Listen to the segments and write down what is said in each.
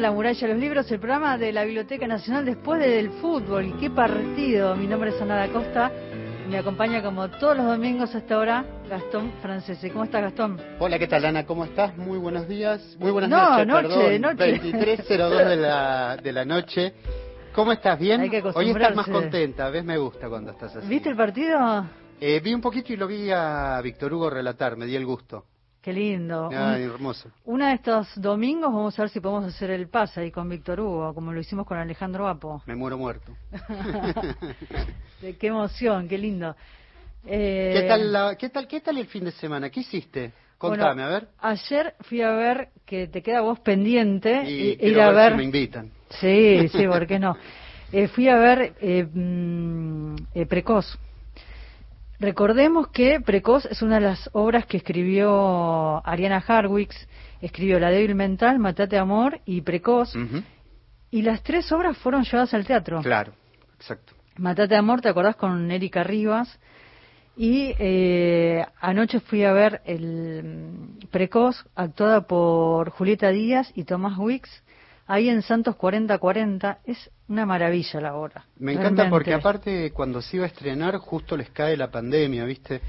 La Muralla de los Libros, el programa de la Biblioteca Nacional después del fútbol. ¡Qué partido! Mi nombre es Ana Costa y me acompaña como todos los domingos hasta ahora Gastón Francese. ¿Cómo estás, Gastón? Hola, ¿qué tal, Ana? ¿Cómo estás? Muy buenos días. Muy buenas No, noches, noche, perdón. noche. 23.02 de la, de la noche. ¿Cómo estás? ¿Bien? Hay que Hoy estás más contenta, ¿ves? Me gusta cuando estás así. ¿Viste el partido? Eh, vi un poquito y lo vi a Víctor Hugo relatar, me di el gusto. Qué lindo. Ay, Un- hermoso. Uno de estos domingos vamos a ver si podemos hacer el pase ahí con Víctor Hugo, como lo hicimos con Alejandro Apo. Me muero muerto. Qué emoción, qué lindo. Eh, ¿Qué tal, la- qué tal, qué tal el fin de semana? ¿Qué hiciste? Contame, Bueno, a ver. Ayer fui a ver que te queda vos pendiente Y i- quiero ir a ver. si me invitan. Sí, sí, ¿por qué no? Eh, fui a ver eh, mm, eh, Precoz. Recordemos que Precoz es una de las obras que escribió Ariana Harwicz. Escribió La débil mental, Matate amor y Precoz. Y las tres obras fueron llevadas al teatro. Claro, exacto. Matate amor, ¿te acordás? Con Erika Rivas. Y eh, anoche fui a ver el mm, Precoz, actuada por Julieta Díaz y Tomás Wicks, ahí en Santos 4040. Es una maravilla la obra. Me encanta realmente. porque aparte cuando se iba a estrenar justo les cae la pandemia, ¿viste?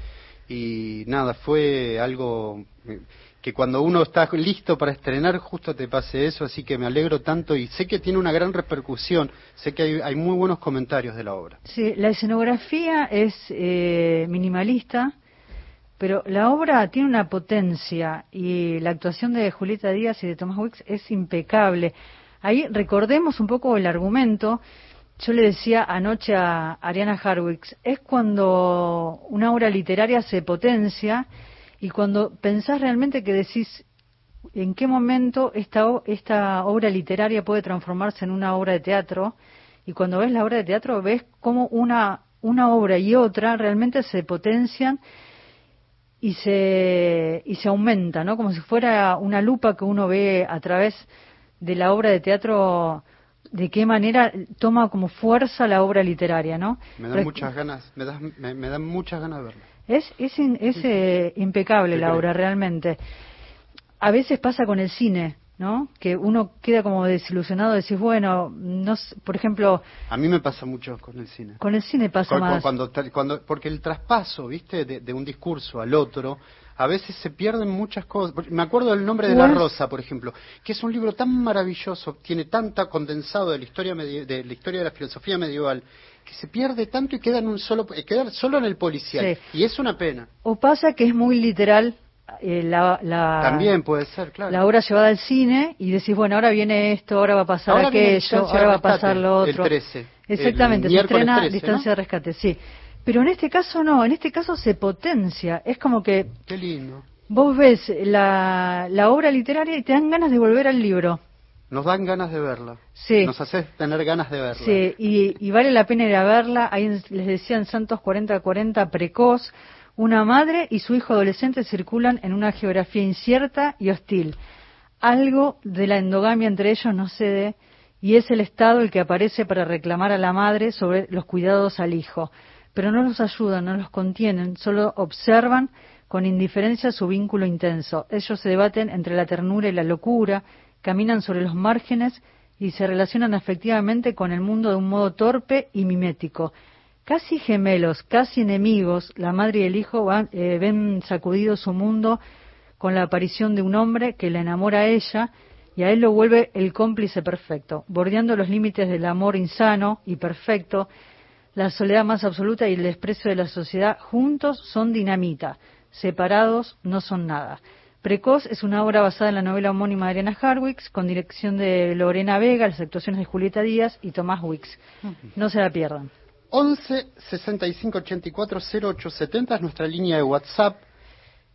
Y nada, fue algo eh, que cuando uno está listo para estrenar justo te pase eso, así que me alegro tanto y sé que tiene una gran repercusión, sé que hay, hay muy buenos comentarios de la obra. Sí, la escenografía es eh, minimalista, pero la obra tiene una potencia y la actuación de Julieta Díaz y de Tomás Wicks es impecable. Ahí recordemos un poco el argumento. Yo le decía anoche a Ariana Harwicz, es cuando una obra literaria se potencia y cuando pensás realmente que decís en qué momento esta, esta obra literaria puede transformarse en una obra de teatro y cuando ves la obra de teatro ves cómo una, una obra y otra realmente se potencian y se, y se aumenta, ¿no? Como si fuera una lupa que uno ve a través de la obra de teatro, de qué manera toma como fuerza la obra literaria, ¿no? Me dan muchas ganas, me, das- me, me dan muchas ganas de verla. es, es, in- es, eh, impecable Sí, la obra, realmente. A veces pasa con el cine, ¿no? Que uno queda como desilusionado, decís, bueno, no por ejemplo, A mí me pasa mucho con el cine. con el cine pasa más. Cuando, cuando, porque el traspaso, viste, de, de un discurso al otro, a veces se pierden muchas cosas. Me acuerdo del nombre de la rosa, por ejemplo, que es un libro tan maravilloso, tiene tanta condensado de la historia de la historia de la filosofía medieval, que se pierde tanto y queda en un solo, eh, queda solo en el policial. Sí. Y es una pena. O pasa que es muy literal eh, la, la, También puede ser, claro. la obra llevada al cine y decís, bueno, ahora viene esto, ahora va a pasar Ahora aquello, ahora va a pasar lo el otro. 13, Exactamente, el se estrena 13, Distancia ¿no? de Rescate, sí. Pero en este caso no, en este caso se potencia. Es como que Qué lindo. vos ves la, la obra literaria y te dan ganas de volver al libro. Nos dan ganas de verla. Sí. Nos haces tener ganas de verla. Sí, y, y vale la pena ir a verla. Ahí les decía en Santos 4040 precoz, una madre y su hijo adolescente circulan en una geografía incierta y hostil. algo de la endogamia entre ellos no cede y es el Estado el que aparece para reclamar a la madre sobre los cuidados al hijo. Pero no los ayudan, no los contienen, solo observan con indiferencia su vínculo intenso. Ellos se debaten entre la ternura y la locura, caminan sobre los márgenes y se relacionan afectivamente con el mundo de un modo torpe y mimético. Casi gemelos, casi enemigos, la madre y el hijo eh, ven sacudido su mundo con la aparición de un hombre que la enamora a ella y a él lo vuelve el cómplice perfecto, bordeando los límites del amor insano y perfecto, la soledad más absoluta y el desprecio de la sociedad, juntos son dinamita, separados no son nada. Precoz es una obra basada en la novela homónima de Ariana Harwicks, con dirección de Lorena Vega, las actuaciones de Julieta Díaz y Tomás Wicks. No se la pierdan. 11 65 84 0870 es nuestra línea de WhatsApp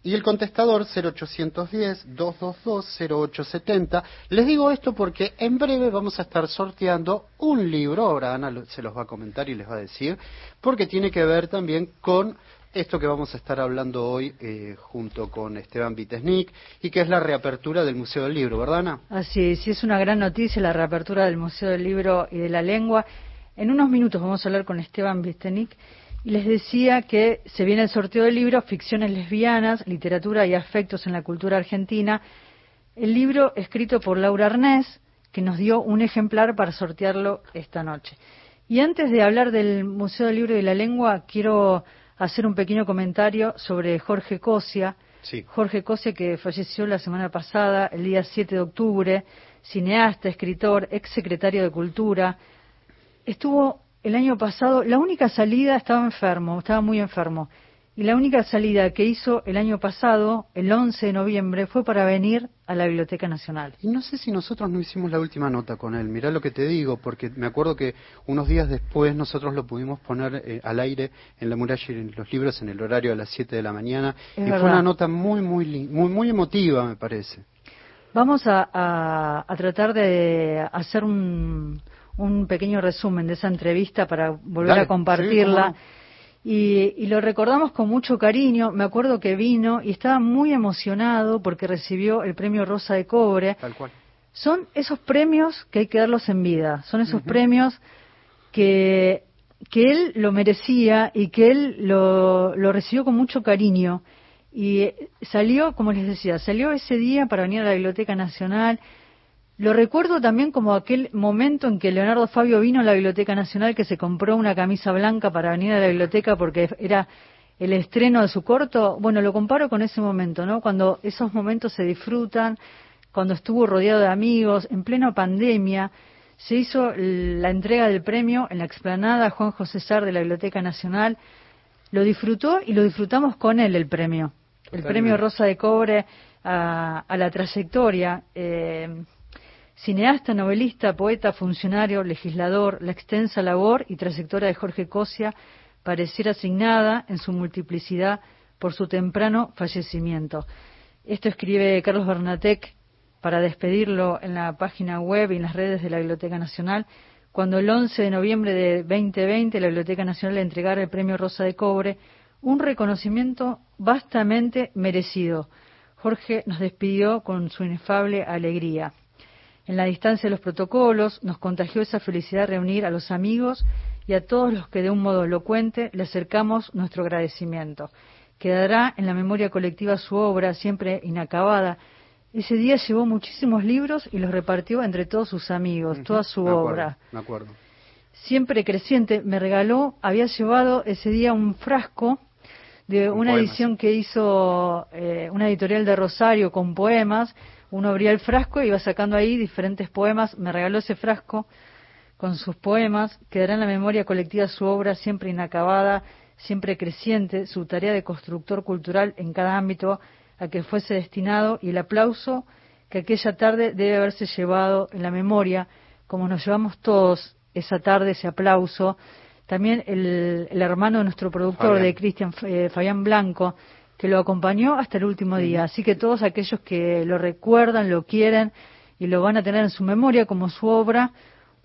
y el contestador 0810 222 0870. Les digo esto porque en breve vamos a estar sorteando un libro, ahora Ana se los va a comentar y les va a decir, porque tiene que ver también con esto que vamos a estar hablando hoy eh, junto con Esteban Vitesnik y que es la reapertura del Museo del Libro, ¿verdad Ana? Así es, sí es una gran noticia la reapertura del Museo del Libro y de la Lengua. En unos minutos vamos a hablar con Esteban Vitesnik y les decía que se viene el sorteo del libro Ficciones lesbianas, literatura y afectos en la cultura argentina. El libro escrito por Laura Arnés, que nos dio un ejemplar para sortearlo esta noche. Y antes de hablar del Museo del Libro y de la Lengua, quiero hacer un pequeño comentario sobre Jorge Cosia. Jorge Cosia, que falleció la semana pasada, el día 7 de octubre, cineasta, escritor, ex secretario de Cultura. Estuvo el año pasado, la única salida estaba enfermo, estaba muy enfermo. Y la única salida que hizo el año pasado, el 11 de noviembre, fue para venir a la Biblioteca Nacional. Y no sé si nosotros no hicimos la última nota con él. Mirá lo que te digo, porque me acuerdo que unos días después nosotros lo pudimos poner eh, al aire en la muralla y en los libros en el horario a las 7 de la mañana. y fue una nota muy, muy, muy, muy emotiva, me parece. Vamos a tratar de hacer un, un pequeño resumen de esa entrevista para volver a compartirla. y, lo recordamos con mucho cariño. Me acuerdo que vino y estaba muy emocionado porque recibió el premio Rosa de Cobre. Tal cual. Son esos premios que hay que darlos en vida. Son esos premios que, que él lo merecía y que él lo, lo recibió con mucho cariño. Y salió, como les decía, salió ese día para venir a la Biblioteca Nacional lo recuerdo también como aquel momento en que Leonardo Fabio vino a la Biblioteca Nacional que se compró una camisa blanca para venir a la biblioteca porque era el estreno de su corto. Bueno, lo comparo con ese momento, ¿no? Cuando esos momentos se disfrutan, cuando estuvo rodeado de amigos, en plena pandemia, se hizo la entrega del premio en la explanada Juan José Sar de la Biblioteca Nacional. Lo disfrutó y lo disfrutamos con él el premio. El premio Rosa de Cobre a, la trayectoria. Eh, Cineasta, novelista, poeta, funcionario, legislador, la extensa labor y trayectoria de Jorge Cosia pareciera asignada en su multiplicidad por su temprano fallecimiento. Esto escribe Carlos Bernatec para despedirlo en la página web y en las redes de la Biblioteca Nacional, cuando el 11 de noviembre de 2020 la Biblioteca Nacional le entregara el Premio Rosa de Cobre, un reconocimiento vastamente merecido. Jorge nos despidió con su inefable alegría. En la distancia de los protocolos nos contagió esa felicidad reunir a los amigos y a todos los que de un modo elocuente le acercamos nuestro agradecimiento. Quedará en la memoria colectiva su obra, siempre inacabada. Ese día llevó muchísimos libros y los repartió entre todos sus amigos, toda su obra. Me acuerdo. Siempre creciente, me regaló, había llevado ese día un frasco de una edición que hizo eh, una editorial de Rosario con poemas uno abría el frasco y iba sacando ahí diferentes poemas. Me regaló ese frasco con sus poemas. Quedará en la memoria colectiva su obra siempre inacabada, siempre creciente, su tarea de constructor cultural en cada ámbito a que fuese destinado y el aplauso que aquella tarde debe haberse llevado en la memoria, como nos llevamos todos esa tarde, ese aplauso. También el, hermano de nuestro productor, de Cristian eh, Fabián Blanco, que lo acompañó hasta el último día. Así que todos aquellos que lo recuerdan, lo quieren y lo van a tener en su memoria como su obra,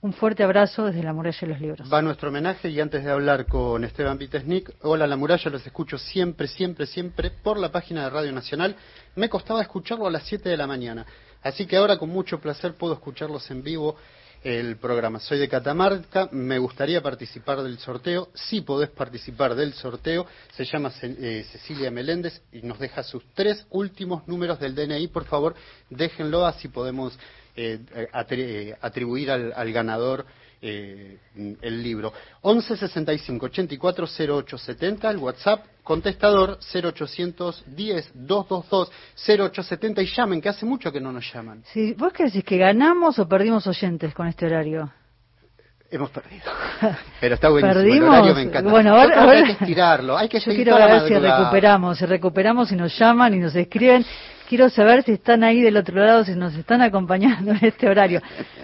Un fuerte abrazo desde la muralla de los libros. Va nuestro homenaje y antes de hablar con Esteban Vitesnik, hola la muralla, los escucho siempre, siempre, siempre por la página de Radio Nacional. Me costaba escucharlo a las 7 de la mañana, así que ahora con mucho placer puedo escucharlos en vivo el programa. Soy de Catamarca, me gustaría participar del sorteo. Si podés participar del sorteo, se llama eh, Cecilia Meléndez y nos deja sus tres últimos números del DNI. Por favor, déjenlo así podemos eh, eh, atribuir al ganador eh, el libro. 11 65 84 08 70, el WhatsApp, contestador 0810 222 0870 y llamen, que hace mucho que no nos llaman. Sí, ¿Vos qué decís, que ganamos o perdimos oyentes con este horario? Hemos perdido. Pero está buenísimo. ¿Perdimos? El horario me encanta. Bueno, ahora, hay que estirarlo. Hay que Yo quiero ver si recuperamos, si recuperamos y nos llaman y nos escriben. Quiero saber si están ahí del otro lado, si nos están acompañando en este horario.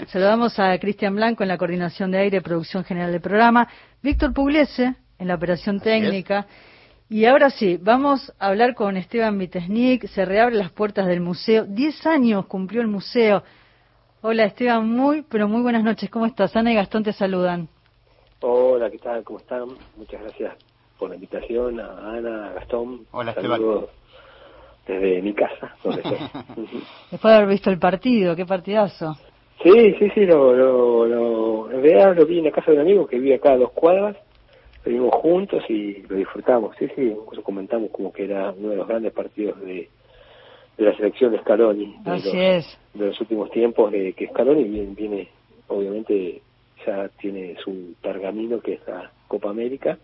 Saludamos a Cristian Blanco en la coordinación de aire, producción general del programa, Víctor Pugliese en la operación técnica. Y ahora sí, vamos a hablar con Esteban Vitesnik. Se reabren las puertas del museo. Diez años cumplió el museo. Hola Esteban, muy, pero muy buenas noches. ¿Cómo estás? Ana y Gastón te saludan. Hola, ¿qué tal? ¿Cómo están? Muchas gracias por la invitación a Ana, a Gastón. Hola Esteban desde mi casa. Después de haber visto el partido, qué partidazo. Sí, sí, sí, lo, lo, lo, en realidad lo vi en la casa de un amigo que vive acá a dos cuadras, lo vimos juntos y lo disfrutamos, sí, sí, incluso comentamos como que era uno de los grandes partidos de, de la selección de Scaloni, de, Así los, es. de los últimos tiempos, de que Scaloni viene, viene, obviamente ya tiene su pergamino que es la Copa América,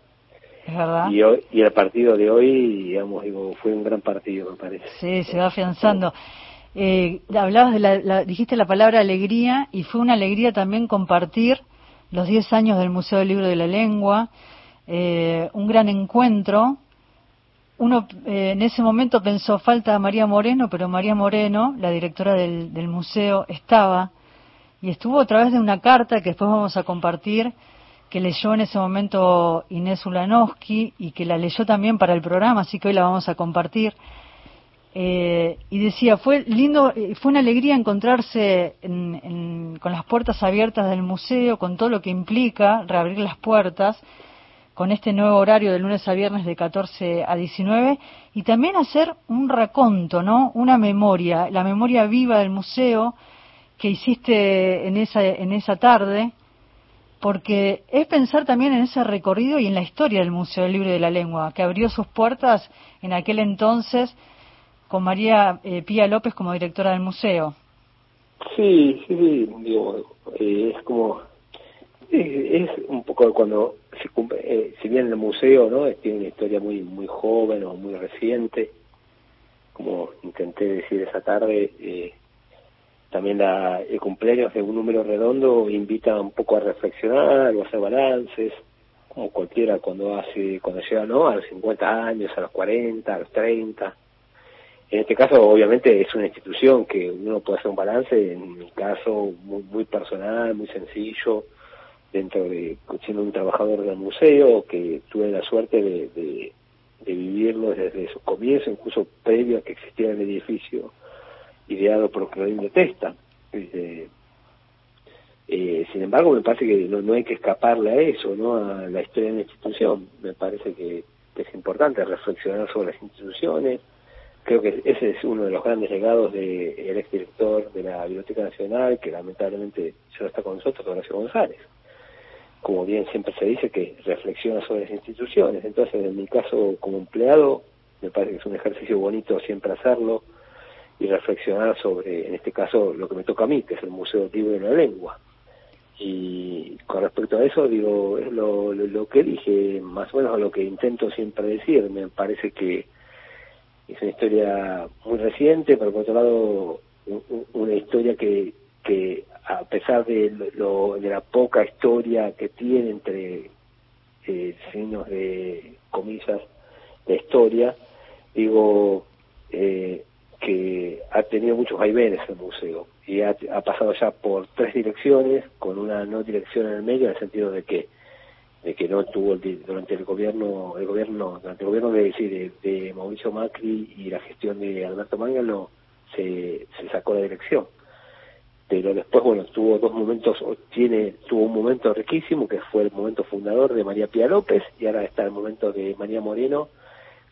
y, hoy, y el partido de hoy, digamos, digo, fue un gran partido, me parece. Sí, se va afianzando. Eh, hablabas de la, dijiste la palabra alegría y fue una alegría también compartir los 10 años del Museo del Libro de la Lengua, eh, un gran encuentro. Uno eh, en ese momento pensó falta María Moreno, pero María Moreno, la directora del, del museo, estaba y estuvo a través de una carta que después vamos a compartir que leyó en ese momento Inés Ulanowski y que la leyó también para el programa, así que hoy la vamos a compartir. Eh, y decía, fue lindo, eh, fue una alegría encontrarse con las puertas abiertas del museo, con todo lo que implica reabrir las puertas, con este nuevo horario de lunes a viernes de 14 a 19, y también hacer un raconto, ¿no? Una memoria, la memoria viva del museo que hiciste en esa, en esa tarde, porque es pensar también en ese recorrido y en la historia del Museo del Libro de la Lengua, que abrió sus puertas en aquel entonces con María eh, Pía López como directora del museo. Sí, sí, sí, digo, eh, es como, es, un poco cuando se cumple, eh, si bien el museo no tiene una historia muy muy joven o muy reciente, como intenté decir esa tarde, eh, también la, el cumpleaños de un número redondo invita un poco a reflexionar o a hacer balances, como cualquiera cuando hace, cuando llega ¿no? a los 50 años, a los 40, a los 30. En este caso, obviamente, es una institución que uno puede hacer un balance, en mi caso, muy, muy personal, muy sencillo, dentro de, siendo un trabajador del museo, que tuve la suerte de, de, de vivirlo desde su comienzo, incluso previo a que existiera el edificio ideado por Clarín de Testa. Eh, sin embargo, me parece que no, hay que escaparle a eso, ¿no? a la historia de la institución. Me parece que, es importante reflexionar sobre las instituciones. Creo que ese es uno de los grandes legados del ex exdirector de la Biblioteca Nacional, que lamentablemente ya no está con nosotros, Horacio González. Como bien siempre se dice, que reflexiona sobre las instituciones. Entonces, en mi caso, como empleado, me parece que es un ejercicio bonito siempre hacerlo y reflexionar sobre, en este caso, lo que me toca a mí, que es el Museo Libre de la Lengua. Y con respecto a eso, digo, es lo, lo, que dije, más o menos lo que intento siempre decir. Me parece que es una historia muy reciente, pero por otro lado, una historia que, que a pesar de, lo, de la poca historia que tiene entre eh, signos de comillas de historia, digo, eh, que ha tenido muchos vaivenes el museo y ha, pasado ya por tres direcciones con una no dirección en el medio en el sentido de que de que no tuvo durante el gobierno el gobierno durante el gobierno de, decir de, Mauricio Macri y la gestión de Alberto Mangano se, se sacó la dirección. Pero después, bueno, tuvo dos momentos, tiene, tuvo un momento riquísimo, que fue el momento fundador de María Pía López, y ahora está el momento de María Moreno,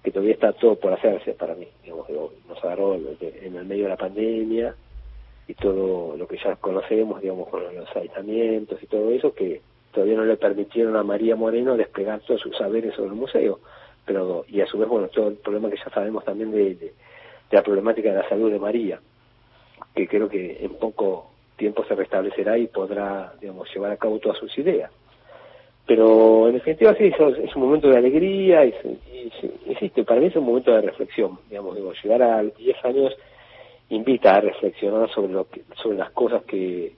que todavía está todo por hacerse para mí. Digamos, nos agarró en el medio de la pandemia y todo lo que ya conocemos, digamos, con los aislamientos y todo eso, que todavía no le permitieron a María Moreno desplegar todos sus saberes sobre el museo. pero Y a su vez, bueno, todo el problema que ya sabemos también de, de la problemática de la salud de María, que creo que en poco tiempo se restablecerá y podrá, digamos, llevar a cabo todas sus ideas. Pero en definitiva sí, es, un momento de alegría y, y, para mí es un momento de reflexión, digamos, digo, llegar a 10 años invita a reflexionar sobre lo que, sobre las cosas que,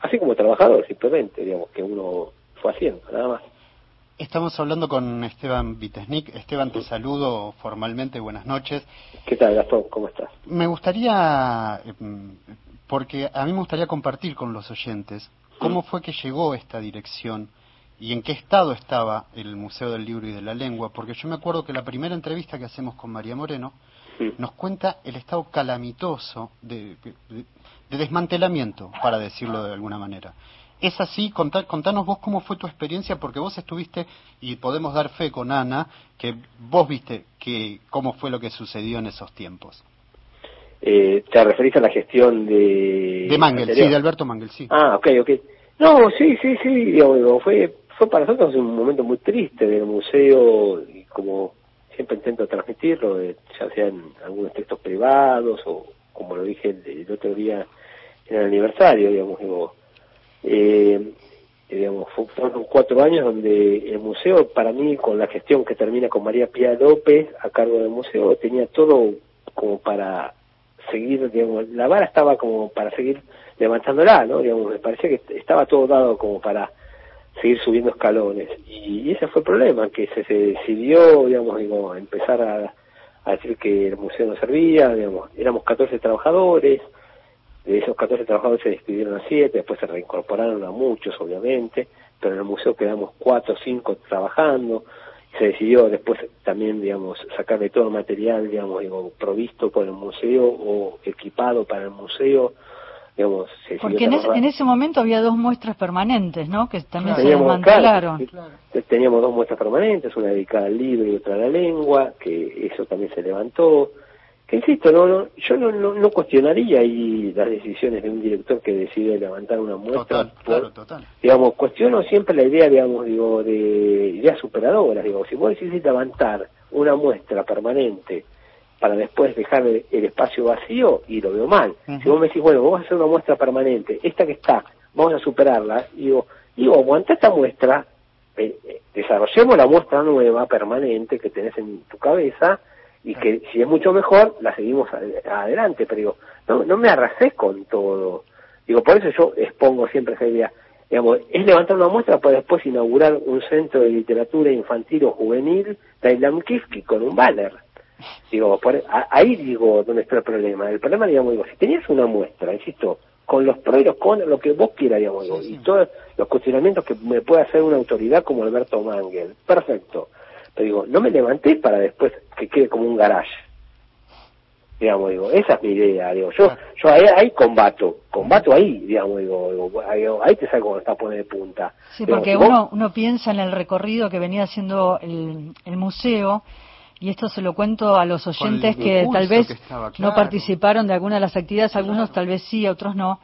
así como trabajador simplemente, digamos, que uno fue haciendo, nada más. Estamos hablando con Esteban Vitesnik. Esteban, te saludo formalmente. Buenas noches. ¿Qué tal, Gastón? ¿Cómo estás? Me gustaría, em, porque a mí me gustaría compartir con los oyentes cómo fue que llegó esta dirección y en qué estado estaba el Museo del Libro y de la Lengua, porque yo me acuerdo que la primera entrevista que hacemos con María Moreno nos cuenta el estado calamitoso de, desmantelamiento, para decirlo de alguna manera. ¿Es así? contanos vos cómo fue tu experiencia, porque vos estuviste, y podemos dar fe con Ana, que vos viste que, cómo fue lo que sucedió en esos tiempos. Eh, ¿Te referís a la gestión de... De Mangel, sí, de Alberto Mangel, sí. Ah, ok, ok. No, sí, sí, sí, digamos, fue fue para nosotros un momento muy triste del museo y como siempre intento transmitirlo, ya sea en algunos textos privados o como lo dije el, otro día en el aniversario, digamos, digo, eh, digamos, fueron cuatro años donde el museo, para mí, con la gestión que termina con María Pía López a cargo del museo, tenía todo como para seguir, digamos, la vara estaba como para seguir levantándola, ¿no? Digamos, me parecía que estaba todo dado como para seguir subiendo escalones. Y, ese fue el problema, que se, decidió, digamos, digo, empezar a, decir que el museo no servía, digamos, éramos 14 trabajadores, de esos 14 trabajadores se despidieron a 7, después se reincorporaron a muchos, obviamente, pero en el museo quedamos 4 o 5 trabajando, se decidió después también, digamos, sacarle todo el material, digamos, digo, provisto por el museo o equipado para el museo, porque en, ese momento había dos muestras permanentes, ¿no? Que también se desmantelaron. Teníamos dos muestras permanentes, una dedicada al libro y otra a la lengua, que eso también se levantó. Que insisto, no, yo no, no, cuestionaría ahí las decisiones de un director que decide levantar una muestra. Total, total. Digamos, cuestiono siempre la idea, digamos, digo, de ideas superadoras. Digo, si vos decís levantar una muestra permanente para después dejar el, espacio vacío y lo veo mal. Si vos me decís, bueno, vamos a hacer una muestra permanente, esta que está, vamos a superarla, digo, digo, aguanta esta muestra, eh, eh, desarrollemos la muestra nueva, permanente, que tenés en tu cabeza, y que si es mucho mejor, la seguimos adelante, pero digo, no, no me arrasé con todo. Digo, por eso yo expongo siempre esa idea. Digamos, es levantar una muestra para después inaugurar un centro de literatura infantil o juvenil de Islam Kifki con un banner Digo, por, ahí digo dónde está el problema. El problema, digamos, digo, si tenías una muestra, insisto, con los pros y los lo que vos quieras, digamos, y todos los cuestionamientos que me puede hacer una autoridad como Alberto Mangel, perfecto. Pero digo, no me levanté para después que quede como un garage. Digamos, digo, esa es mi idea, digo, yo, yo ahí, combato, combato ahí, digamos, digo, ahí, te saco cuando está pone de punta. Sí, porque uno, uno piensa en el recorrido que venía haciendo el, el museo, y esto se lo cuento a los oyentes que tal vez no participaron de alguna de las actividades, algunos tal vez sí, otros no,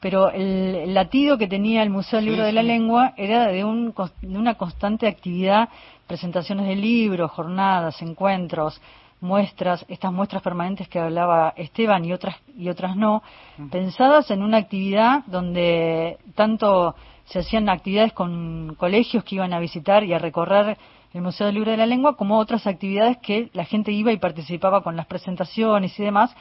pero el, latido que tenía el Museo del Libro de la Lengua era de, un, de una constante actividad, presentaciones de libros, jornadas, encuentros, muestras, estas muestras permanentes que hablaba Esteban y otras y otras no, pensadas en una actividad donde tanto se hacían actividades con colegios que iban a visitar y a recorrer el Museo del Libro de la Lengua, como otras actividades que la gente iba y participaba con las presentaciones y demás,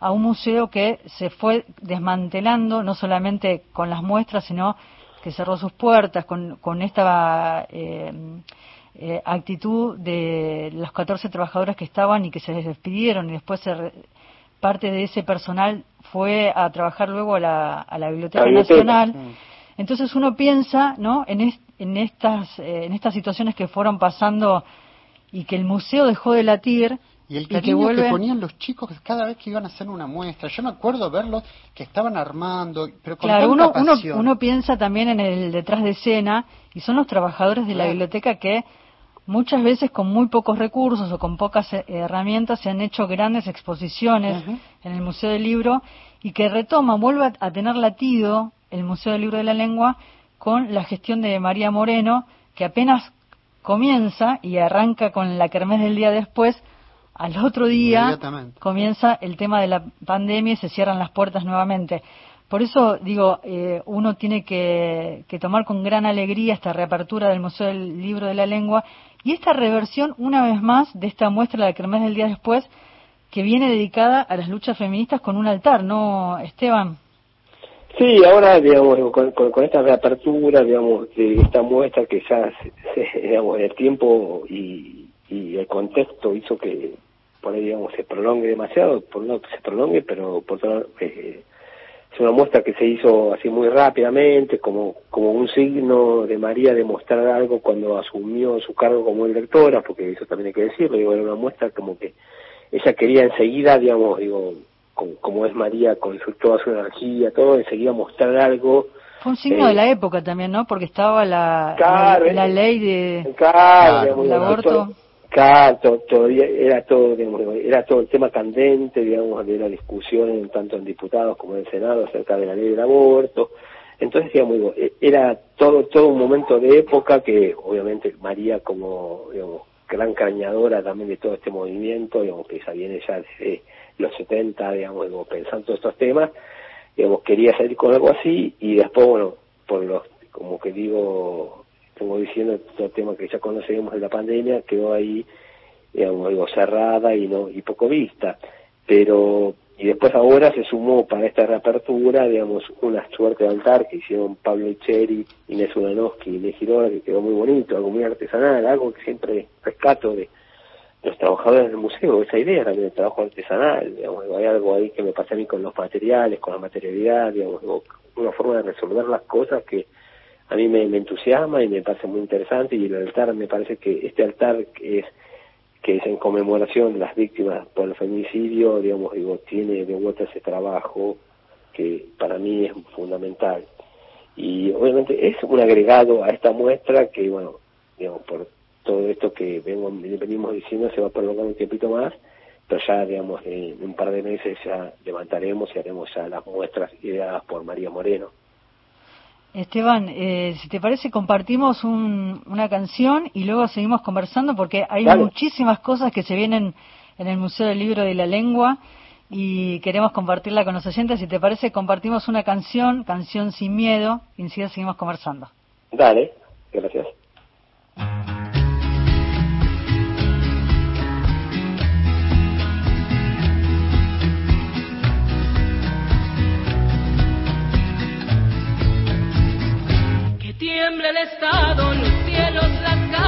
a un museo que se fue desmantelando, no solamente con las muestras, sino que cerró sus puertas con, con esta eh, eh, actitud de los 14 trabajadores que estaban y que se les despidieron y después parte de ese personal fue a trabajar luego a la, a la Biblioteca Nacional. Mm. Entonces uno piensa, ¿no? En, en estas, eh, en estas situaciones que fueron pasando y que el museo dejó de latir Y el cariño que, ponían los chicos cada vez que iban a hacer una muestra. Yo me acuerdo verlos que estaban armando, pero con claro, uno, uno, uno, piensa también en el detrás de escena y son los trabajadores de la biblioteca que muchas veces con muy pocos recursos o con pocas eh, herramientas se han hecho grandes exposiciones en el Museo del Libro y que retoman, vuelve a tener latido el Museo del Libro de la Lengua con la gestión de María Moreno, que apenas comienza y arranca con la kermés del día después, al otro día comienza el tema de la pandemia y se cierran las puertas nuevamente. Por eso digo, eh, uno tiene que, tomar con gran alegría esta reapertura del Museo del Libro de la Lengua y esta reversión, una vez más, de esta muestra de la Kermés del día después, que viene dedicada a las luchas feministas con un altar, ¿no, Esteban? Sí, ahora, digamos, con, esta reapertura, digamos, de esta muestra que ya, digamos, el tiempo y, el contexto hizo que, por ahí, digamos, se prolongue demasiado, por no que se prolongue, pero por otro eh, es una muestra que se hizo así muy rápidamente, como, como un signo de María de mostrar algo cuando asumió su cargo como directora, porque eso también hay que decirlo, digo, era una muestra como que ella quería enseguida, digamos, digo, como, es María, con toda su energía, todo, enseguida mostrar algo. Fue un signo de la eh, época también, ¿no? Porque estaba la, la, ley de claro, aborto. Claro, todavía era todo, era todo el tema candente, digamos, de la discusión tanto en diputados como en el Senado acerca de la ley del aborto. Entonces, digamos, e, era todo, todo un momento de época que, obviamente, María como, digamos, gran cañadora también de todo este movimiento, digamos, que ya viene ya desde los 70, digamos, pensando todos estos temas, digamos, quería salir con algo así y después, bueno, por los, como que digo, como diciendo, todo el tema que ya conocemos de la pandemia quedó ahí, digamos, algo cerrada y no y poco vista. Pero, y después ahora se sumó para esta reapertura, digamos, una suerte de altar que hicieron Pablo Echeri, Inés Ulanowski y Inés Girona, que quedó muy bonito, algo muy artesanal, algo que siempre rescato de los trabajadores del museo, esa idea también del trabajo artesanal, digamos, hay algo ahí que me pasa a mí con los materiales, con la materialidad, digamos, una forma de resolver las cosas que a mí me, entusiasma y me parece muy interesante y el altar me parece que este altar que es que es en conmemoración de las víctimas por el feminicidio, digamos, digo, tiene de vuelta ese trabajo que para mí es fundamental. Y obviamente es un agregado a esta muestra que, bueno, digamos, por todo esto que venimos diciendo se va a prolongar un tiempito más, pero ya, digamos, en un par de meses ya levantaremos y haremos ya las muestras ideadas por María Moreno. Esteban, eh, si te parece, compartimos una canción y luego seguimos conversando porque hay muchísimas cosas que se vienen en el Museo del Libro de la Lengua y queremos compartirla con los oyentes. Si te parece, compartimos una canción, Canción sin Miedo, y enseguida seguimos conversando. Dale, gracias. Tiemble el Estado, los cielos, las calles,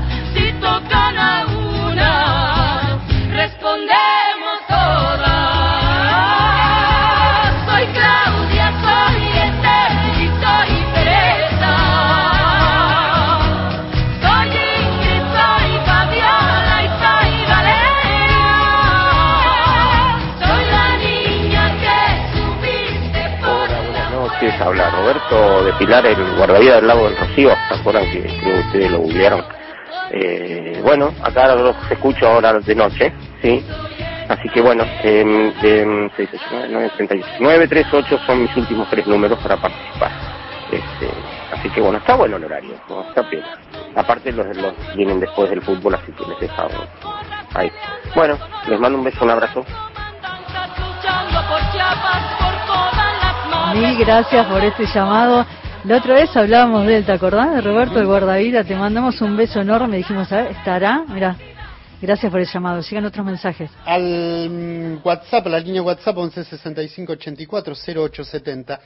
Roberto de Pilar, el guardavidas del lago del Rocío, ¿se acuerdan que ustedes lo googlearon? Eh, bueno, acá los escucho ahora de noche, ¿sí? Así que bueno, eh, eh, 938 son mis últimos tres números para participar. Este, así que bueno, está bueno el horario, está bien. Aparte los, los vienen después del fútbol, así que les dejo ahí. Bueno, les mando un beso, un abrazo. Mil gracias por este llamado. La otra vez hablábamos de él, ¿te acordás de Roberto el guardavida? Te mandamos un beso enorme, dijimos, a ver, ¿estará? Mira, gracias por el llamado. Llegan otros mensajes. Al mm, WhatsApp, la línea WhatsApp 1165840870.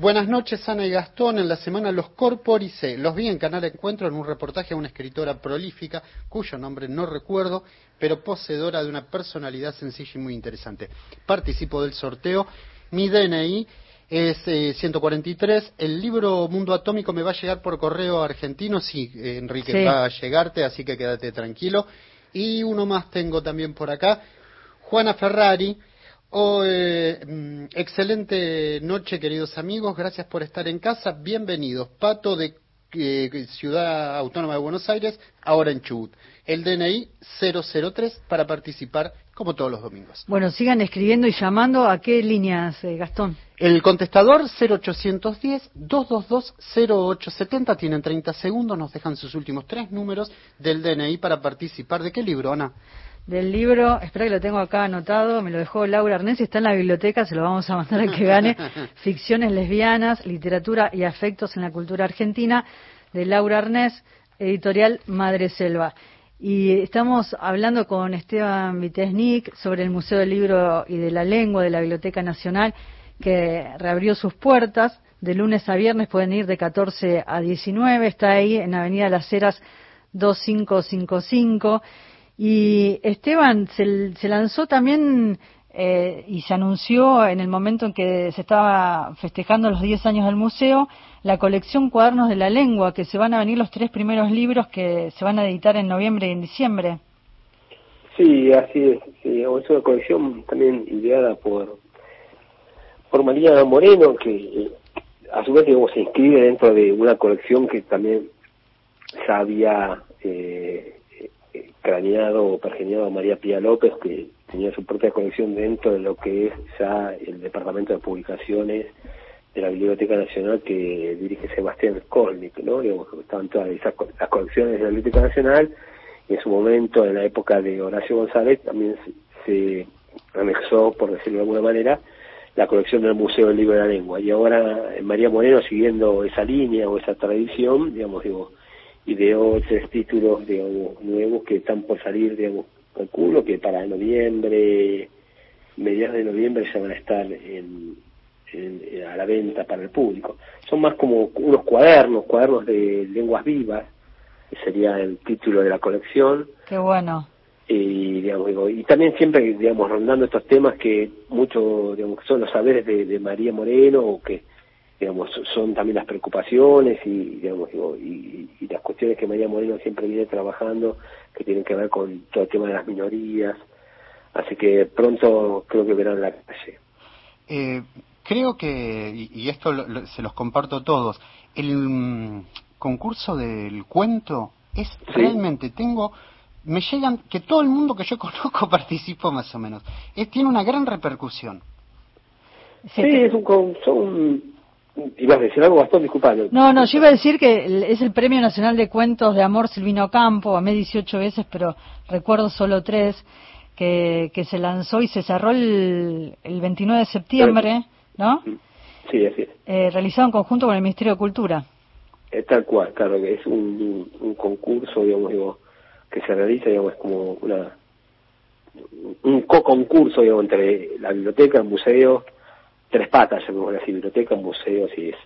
Buenas noches, Ana y Gastón. En la semana los corporicé. Los vi en Canal Encuentro en un reportaje a una escritora prolífica, cuyo nombre no recuerdo, pero poseedora de una personalidad sencilla y muy interesante. Participo del sorteo. Mi DNI es eh, 143. El libro Mundo Atómico me va a llegar por correo argentino. Sí, eh, Enrique, Sí. va a llegarte, así que quédate tranquilo. Y uno más tengo también por acá. Juana Ferrari. Oh, eh, mm, excelente noche, queridos amigos. Gracias por estar en casa. Bienvenidos. Pato de eh, Ciudad Autónoma de Buenos Aires, ahora en Chubut. El DNI 003 para participar como todos los domingos. Bueno, sigan escribiendo y llamando. ¿A qué líneas, eh, Gastón? El contestador 0810-222-0870. Tienen 30 segundos. Nos dejan sus últimos tres números del DNI para participar. ¿De qué libro, Ana? Del libro, espera que lo tengo acá anotado, me lo dejó Laura Arnés y está en la biblioteca, se lo vamos a mandar al que gane. Ficciones lesbianas, literatura y afectos en la cultura argentina, de Laura Arnés, editorial Madre Selva. Y estamos hablando con Esteban Vitesnik sobre el Museo del Libro y de la Lengua de la Biblioteca Nacional, que reabrió sus puertas. De lunes a viernes pueden ir de 14 a 19, está ahí en Avenida Las Heras 2555. Y Esteban se, lanzó también eh, y se anunció en el momento en que se estaba festejando los 10 años del museo la colección Cuadernos de la Lengua, que se van a venir los tres primeros libros que se van a editar en noviembre y en diciembre. Sí, así es. Sí, es una colección también ideada por por María Moreno, que eh, a su vez se inscribe dentro de una colección que también ya había eh, craneado o pergeñado María Pía López, que tenía su propia colección dentro de lo que es ya el Departamento de Publicaciones de la Biblioteca Nacional que dirige Sebastián Skolnick, ¿no? Digamos, que estaban todas esas las colecciones de la Biblioteca Nacional y en su momento, en la época de Horacio González, también se, se anexó, por decirlo de alguna manera, la colección del Museo del Libro de la Lengua. Y ahora eh, María Moreno, siguiendo esa línea o esa tradición, digamos, digo, ideó tres títulos digamos, nuevos que están por salir, digamos, calculo que para noviembre, mediados de noviembre ya van a estar en, en- en- a la venta para el público. Son más como unos cuadernos, cuadernos de lenguas vivas, que sería el título de la colección, Qué bueno. y digamos digo, y también siempre digamos rondando estos temas que mucho digamos son los saberes de, de María Moreno o que digamos son también las preocupaciones y digamos digo y, y las cuestiones que María Moreno siempre viene trabajando que tienen que ver con todo el tema de las minorías así que pronto creo que verán la calle Eh, creo que, y, y esto lo- lo- se los comparto a todos, el mm, concurso del cuento es Sí. realmente, tengo, me llegan, que todo el mundo que yo conozco participó más o menos. Es, tiene una gran repercusión. sí es un son ibas a decir algo bastante disculpado No, no, yo iba a decir que es el Premio Nacional de Cuentos de Amor Silvino Campo, amé 18 veces, pero recuerdo solo tres, que, que se lanzó y se cerró el, el 29 de septiembre, ¿no? sí así es Eh, realizado en conjunto con el Ministerio de Cultura. Eh, tal cual, claro, que es un, un, un concurso, digamos, digo, que se realiza, digamos, es como una un co-concurso, digamos, entre la biblioteca, el museo, tres patas, llamémoslo así, biblioteca, museo, si es,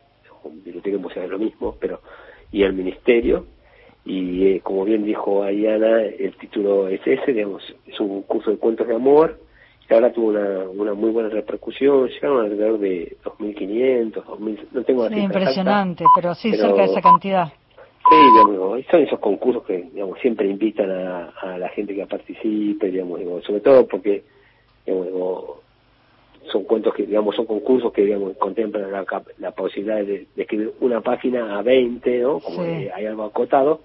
biblioteca y museo es lo mismo, pero, y el ministerio, y eh, como bien dijo Ayana, el título es ese, digamos, es un curso de cuentos de amor, que ahora tuvo una, una muy buena repercusión, llegaron alrededor de 2.500, 2.000, no tengo la Sí, impresionante, pero sí, pero- cerca de esa cantidad. Sí, digamos, son esos concursos que digamos, siempre invitan a, a la gente que participe, digamos, digo, sobre todo porque digamos, son cuentos que, digamos, son concursos que, digamos, contemplan la, la posibilidad de, de escribir una página a 20, ¿no? Como Sí. hay algo acotado.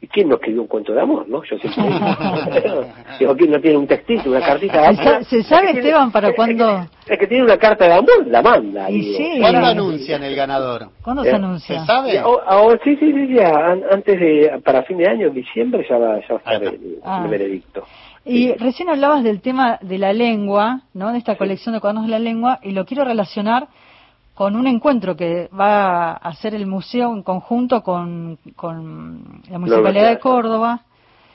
¿Y quién no escribió un cuento de amor, no? Yo siempre digo. digo, ¿quién no tiene un textito, una cartita de ¿Se sa- se sabe, El que tiene- Esteban, para el que- cuándo? El que tiene una carta de amor, la manda. Y sí. ¿Cuándo anuncian el ganador? ¿Cuándo Eh, se ¿Se anuncia? sabe? Y ahora- ahora- sí, sí, sí, ya, an- antes de, para fin de año, en diciembre, ya va, ya va a estar el. Ah. el veredicto. Y recién hablabas del tema de la lengua, ¿no? De esta colección de cuadernos de la lengua, y lo quiero relacionar con un encuentro que va a hacer el museo en conjunto con, con la Municipalidad de Córdoba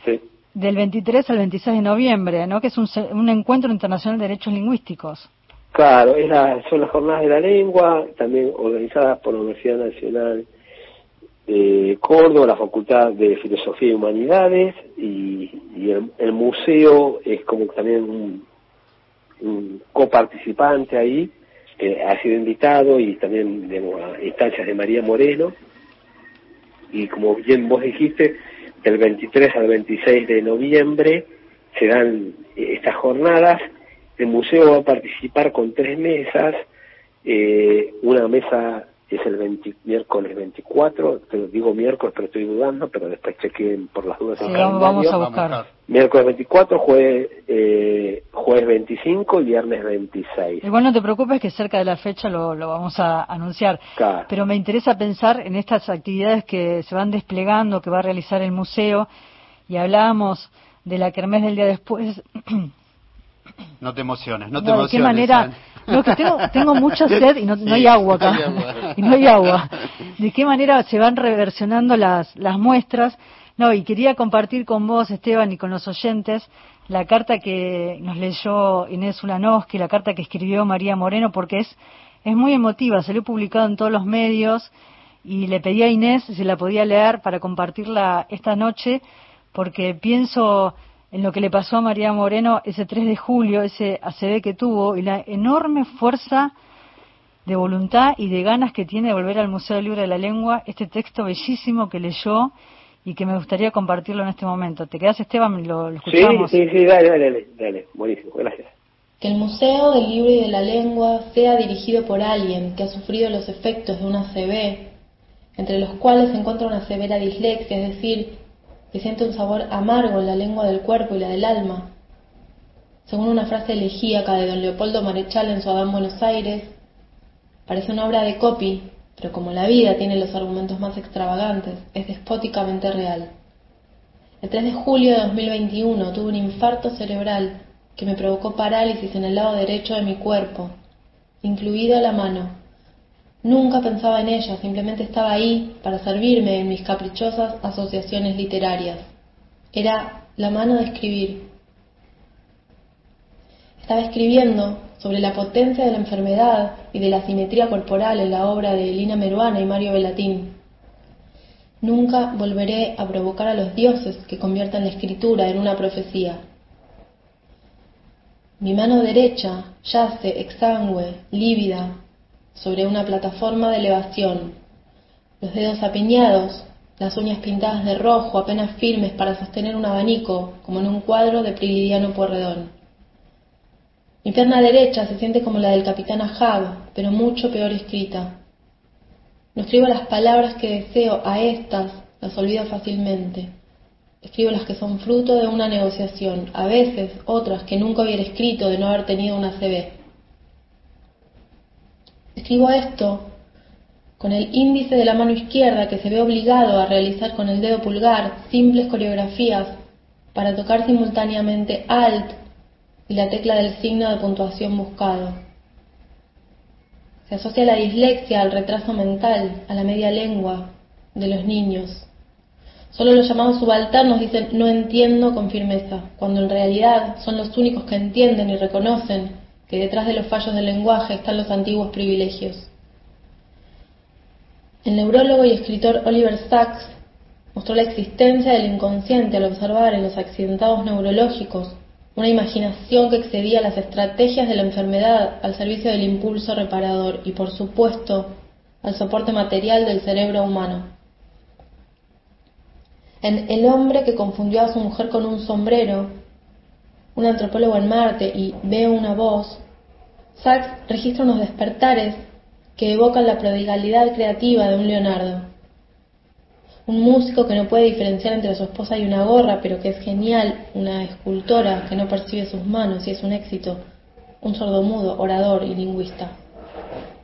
Sí. del 23 al 26 de noviembre, ¿no? Que es un, un encuentro internacional de derechos lingüísticos. Claro, es la- son las jornadas de la lengua, también organizadas por la Universidad Nacional de Córdoba, la Facultad de Filosofía y Humanidades, y, y el, museo es como también un, un coparticipante ahí, que ha sido invitado, y también digamos, a instancias de María Moreno, y como bien vos dijiste, del 23 al 26 de noviembre se dan eh, estas jornadas. El museo va a participar con tres mesas. eh, una mesa es el 20 miércoles 24, pero digo miércoles, pero estoy dudando, pero después chequen por las dudas Sí, vamos, vamos a buscar. Miércoles 24, jueves, eh, jueves 25 y viernes 26. Igual no te preocupes que cerca de la fecha lo, lo vamos a anunciar. Claro. Pero me interesa pensar en estas actividades que se van desplegando, que va a realizar el museo, y hablábamos de la kermés del día después. No te emociones, no te No, ¿De emociones. qué manera? No, que tengo, tengo mucha sed y no, hay agua acá. no hay agua. y no hay agua. ¿De qué manera se van reversionando las, las muestras? No, y quería compartir con vos, Esteban, y con los oyentes, la carta que nos leyó Inés Ulanowski, la carta que escribió María Moreno, porque es, es muy emotiva, salió publicado en todos los medios, y le pedí a Inés si la podía leer para compartirla esta noche, porque pienso en lo que le pasó a María Moreno ese 3 de julio, ese ACV que tuvo, y la enorme fuerza de voluntad y de ganas que tiene de volver al Museo del Libro de la Lengua, este texto bellísimo que leyó y que me gustaría compartirlo en este momento. ¿Te quedas, Esteban? Lo, lo Sí, escuchamos. sí, sí, dale, dale, dale, dale. Buenísimo, gracias. Que el Museo del Libro y de la Lengua sea dirigido por alguien que ha sufrido los efectos de una CB, entre los cuales se encuentra una severa dislexia, es decir, siente un sabor amargo en la lengua del cuerpo y la del alma. Según una frase elegíaca de don Leopoldo Marechal en su Adán Buenos Aires, parece una obra de copy, pero como la vida tiene los argumentos más extravagantes, es despóticamente real. El 3 de julio de 2021 tuve un infarto cerebral que me provocó parálisis en el lado derecho de mi cuerpo, incluida la mano. Nunca pensaba en ella, simplemente estaba ahí para servirme en mis caprichosas asociaciones literarias. Era la mano de escribir. Estaba escribiendo sobre la potencia de la enfermedad y de la simetría corporal en la obra de Lina Meruana y Mario Velatín. Nunca volveré a provocar a los dioses que conviertan la escritura en una profecía. Mi mano derecha yace exangüe, lívida, sobre una plataforma de elevación, los dedos apiñados, las uñas pintadas de rojo apenas firmes para sostener un abanico, como en un cuadro de Prilidiano Porredón. Mi pierna derecha se siente como la del capitán Ahab, pero mucho peor escrita. No escribo las palabras que deseo, a estas las olvido fácilmente. Escribo las que son fruto de una negociación, a veces otras que nunca hubiera escrito de no haber tenido una CB. Escribo esto con el índice de la mano izquierda que se ve obligado a realizar con el dedo pulgar simples coreografías para tocar simultáneamente Alt y la tecla del signo de puntuación buscado. Se asocia la dislexia al retraso mental, a la media lengua de los niños. Solo los llamados subalternos dicen no entiendo con firmeza, cuando en realidad son los únicos que entienden y reconocen que detrás de los fallos del lenguaje están los antiguos privilegios. El neurólogo y escritor Oliver Sacks mostró la existencia del inconsciente al observar en los accidentados neurológicos una imaginación que excedía las estrategias de la enfermedad al servicio del impulso reparador y, por supuesto, al soporte material del cerebro humano. En El hombre que confundió a su mujer con un sombrero, un antropólogo en Marte y Veo una voz, Sachs registra unos despertares que evocan la prodigalidad creativa de un Leonardo. Un músico que no puede diferenciar entre su esposa y una gorra, pero que es genial, una escultora que no percibe sus manos y es un éxito, un sordomudo, orador y lingüista.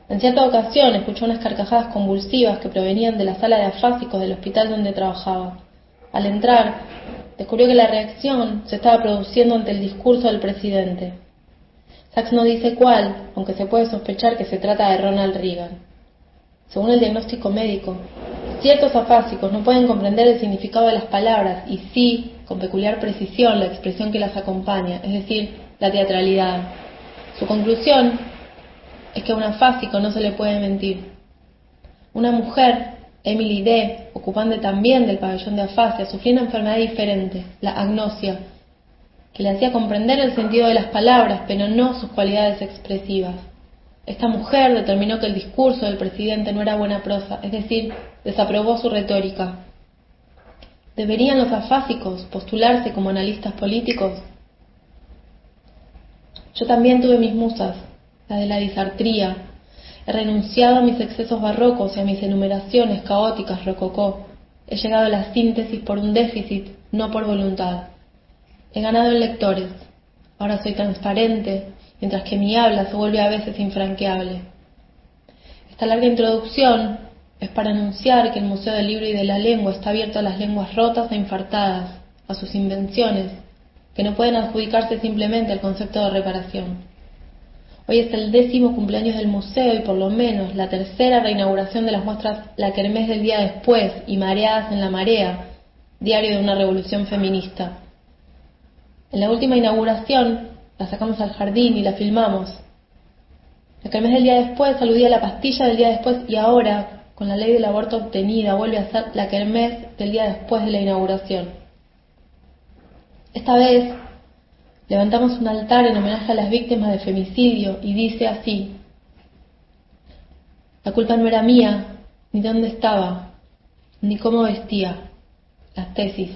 En cierta ocasión escuchó unas carcajadas convulsivas que provenían de la sala de afásicos del hospital donde trabajaba. Al entrar, descubrió que la reacción se estaba produciendo ante el discurso del presidente. Sachs no dice cuál, aunque se puede sospechar que se trata de Ronald Reagan. Según el diagnóstico médico, ciertos afásicos no pueden comprender el significado de las palabras y sí, con peculiar precisión, la expresión que las acompaña, es decir, la teatralidad. Su conclusión es que a un afásico no se le puede mentir. Una mujer, Emily D., ocupante también del pabellón de afasia, sufría una enfermedad diferente, la agnosia, que le hacía comprender el sentido de las palabras, pero no sus cualidades expresivas. Esta mujer determinó que el discurso del presidente no era buena prosa, es decir, desaprobó su retórica. ¿Deberían los afásicos postularse como analistas políticos? Yo también tuve mis musas, la de la disartría. He renunciado a mis excesos barrocos y a mis enumeraciones caóticas rococó. He llegado a la síntesis por un déficit, no por voluntad. He ganado en lectores. Ahora soy transparente, mientras que mi habla se vuelve a veces infranqueable. Esta larga introducción es para anunciar que el Museo del Libro y de la Lengua está abierto a las lenguas rotas e infartadas, a sus invenciones, que no pueden adjudicarse simplemente al concepto de reparación. Hoy es el décimo cumpleaños del museo y por lo menos la tercera reinauguración de las muestras La Kermés del día después y Mareadas en la Marea, diario de una revolución feminista. En la última inauguración la sacamos al jardín y la filmamos. La Kermés del día después aludía a la pastilla del día después y ahora, con la ley del aborto obtenida, vuelve a ser la Kermés del día después de la inauguración. Esta vez levantamos un altar en homenaje a las víctimas de femicidio y dice así, la culpa no era mía, ni dónde estaba, ni cómo vestía, las tesis.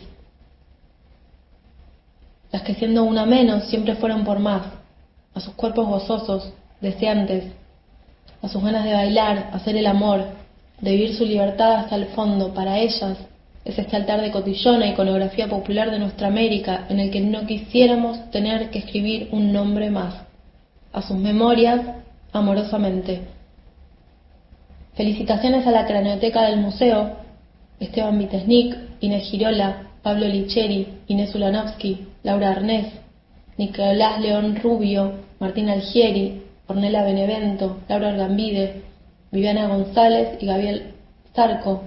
Las que siendo una menos siempre fueron por más, a sus cuerpos gozosos, deseantes, a sus ganas de bailar, hacer el amor, de vivir su libertad hasta el fondo, para ellas es este altar de cotillona, iconografía popular de nuestra América, en el que no quisiéramos tener que escribir un nombre más. A sus memorias, amorosamente. Felicitaciones a la craneoteca del museo, Esteban Vitesnik, Inés Girola, Pablo Licheri, Inés Ulanovsky, Laura Arnés, Nicolás León Rubio, Martín Algieri, Ornella Benevento, Laura Argambide, Viviana González y Gabriel Zarco,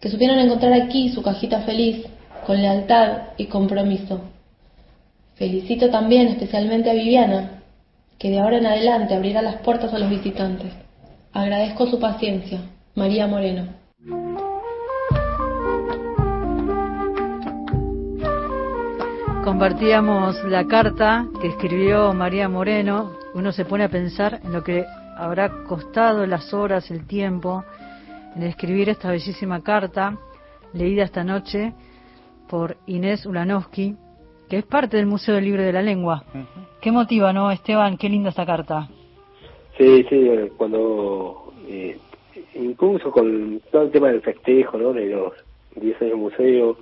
que supieron encontrar aquí su cajita feliz, con lealtad y compromiso. Felicito también especialmente a Viviana, que de ahora en adelante abrirá las puertas a los visitantes. Agradezco su paciencia. María Moreno. Compartíamos la carta que escribió María Moreno. Uno se pone a pensar en lo que habrá costado las horas, el tiempo, en escribir esta bellísima carta, leída esta noche por Inés Ulanowski, que es parte del Museo del Libro de la Lengua. ¿Qué motiva, no, Esteban? Qué linda esta carta. Sí, sí, eh, cuando eh, incluso con todo el tema del festejo, ¿no? De los 10 años del museo,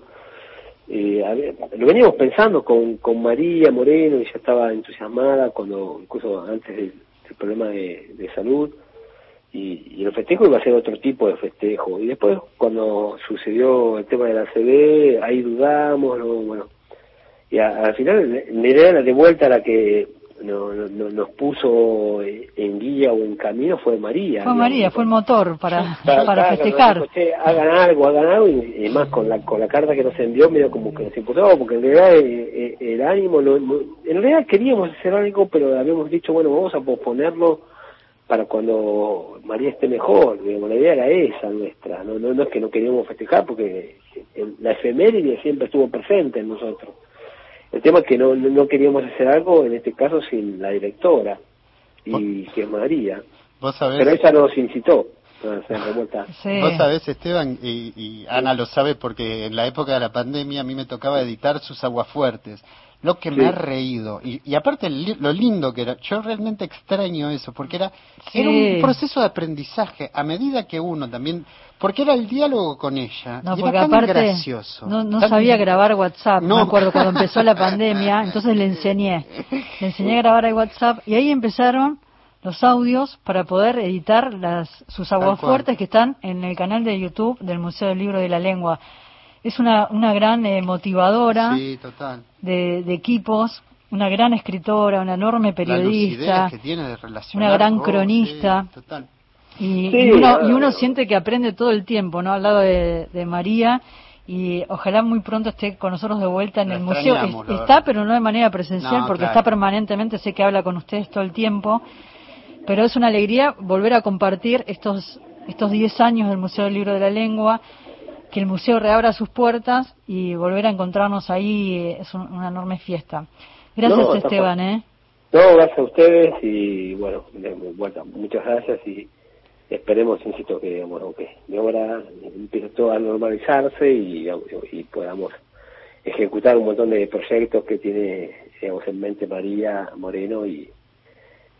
eh, lo veníamos pensando con, con María Moreno, y ya estaba entusiasmada cuando, incluso antes del, del problema de, de salud, y, y el festejo iba a ser otro tipo de festejo. Y después, cuando sucedió el tema de la CB, ahí dudamos, ¿no? bueno, y a- al final la idea de vuelta la que no- no- no- nos puso en guía o en camino fue María. Fue digamos. María, fue el motor para, para festejar. dijo, "Che, hagan algo, hagan algo, y, y más con la, con la carta que nos envió, medio como que nos imputaba, porque en realidad eh, eh, el ánimo, en realidad queríamos hacer algo, pero habíamos dicho, bueno, vamos a posponerlo para cuando María esté mejor, digamos, la idea era esa nuestra, no, no, no es que no queríamos festejar, porque la efeméride siempre estuvo presente en nosotros. El tema es que no, queríamos hacer algo, en este caso, sin la directora, y que es María. Vos sabés, Pero ella nos incitó a hacer revuelta. Sí. Vos sabés, Esteban, y, y Ana lo sabe porque en la época de la pandemia a mí me tocaba editar sus aguafuertes. Lo que Sí. me he reído. Y, y aparte li- lo lindo que era, yo realmente extraño eso, porque era, Sí. era un proceso de aprendizaje a medida que uno también, porque era el diálogo con ella, No, y porque era tan aparte gracioso. no, no tan- sabía grabar WhatsApp. No. Me acuerdo cuando empezó la pandemia, entonces le enseñé. Le enseñé a grabar el WhatsApp y ahí empezaron los audios para poder editar las, sus Tal aguas cual. fuertes que están en el canal de YouTube del Museo del Libro de la Lengua. Es una, una gran eh, motivadora Sí, total. de, de equipos, una gran escritora, una enorme periodista. lucidez que tiene de relacionar una gran todo, cronista. sí, total. Y, Sí, y uno, y uno siente que aprende todo el tiempo, ¿no? Al lado de, de María. Y ojalá muy pronto esté con nosotros de vuelta en el museo. Es- está, pero no de manera presencial, No, porque claro. está permanentemente. Sé que habla con ustedes todo el tiempo. Pero es una alegría volver a compartir estos estos 10 años del Museo del Libro de la Lengua, que el museo reabra sus puertas y volver a encontrarnos ahí eh, es un- una enorme fiesta. Gracias, No, Esteban, ¿eh? No, gracias a ustedes y bueno, de vuelta, muchas gracias y esperemos, insisto, que digamos, que de ahora empiece todo a normalizarse y, y podamos ejecutar un montón de proyectos que tiene digamos, en mente María Moreno y,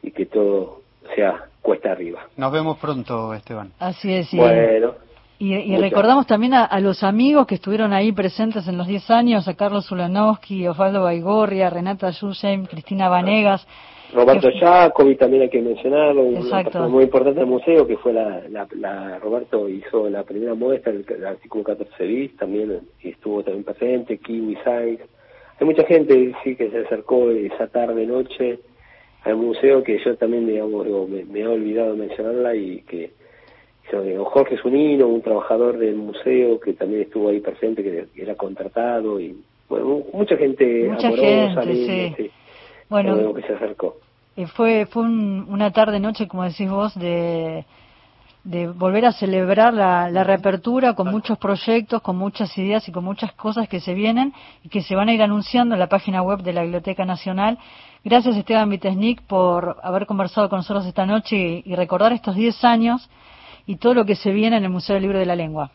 y que todo sea cuesta arriba. Nos vemos pronto, Esteban. Así es. y- Bueno, Y, y recordamos también a, a los amigos que estuvieron ahí presentes en los 10 años, a Carlos Ulanowski, Osvaldo Baigorria, Renata Yusem, Cristina Vanegas. Roberto Jacobi también hay que mencionarlo, una Exacto. persona muy importante del museo que fue la, la, la- Roberto hizo la primera muestra del, del artículo 14 bis también estuvo también presente, Kiwi Sainz. Hay mucha gente sí que se acercó esa tarde noche al museo que yo también digamos digo, me, me he olvidado mencionarla y que Jorge Zunino, un trabajador del museo que también estuvo ahí presente, que era contratado y bueno, mucha gente Mucha amorosa, gente, linda, sí. sí. Bueno, que se acercó. eh, fue, fue un- una tarde-noche, como decís vos, de, de volver a celebrar la, la reapertura con muchos proyectos, con muchas ideas y con muchas cosas que se vienen y que se van a ir anunciando en la página web de la Biblioteca Nacional. Gracias, Esteban Vitesnik, por haber conversado con nosotros esta noche y, y recordar estos 10 años y todo lo que se viene en el Museo del Libro de la Lengua.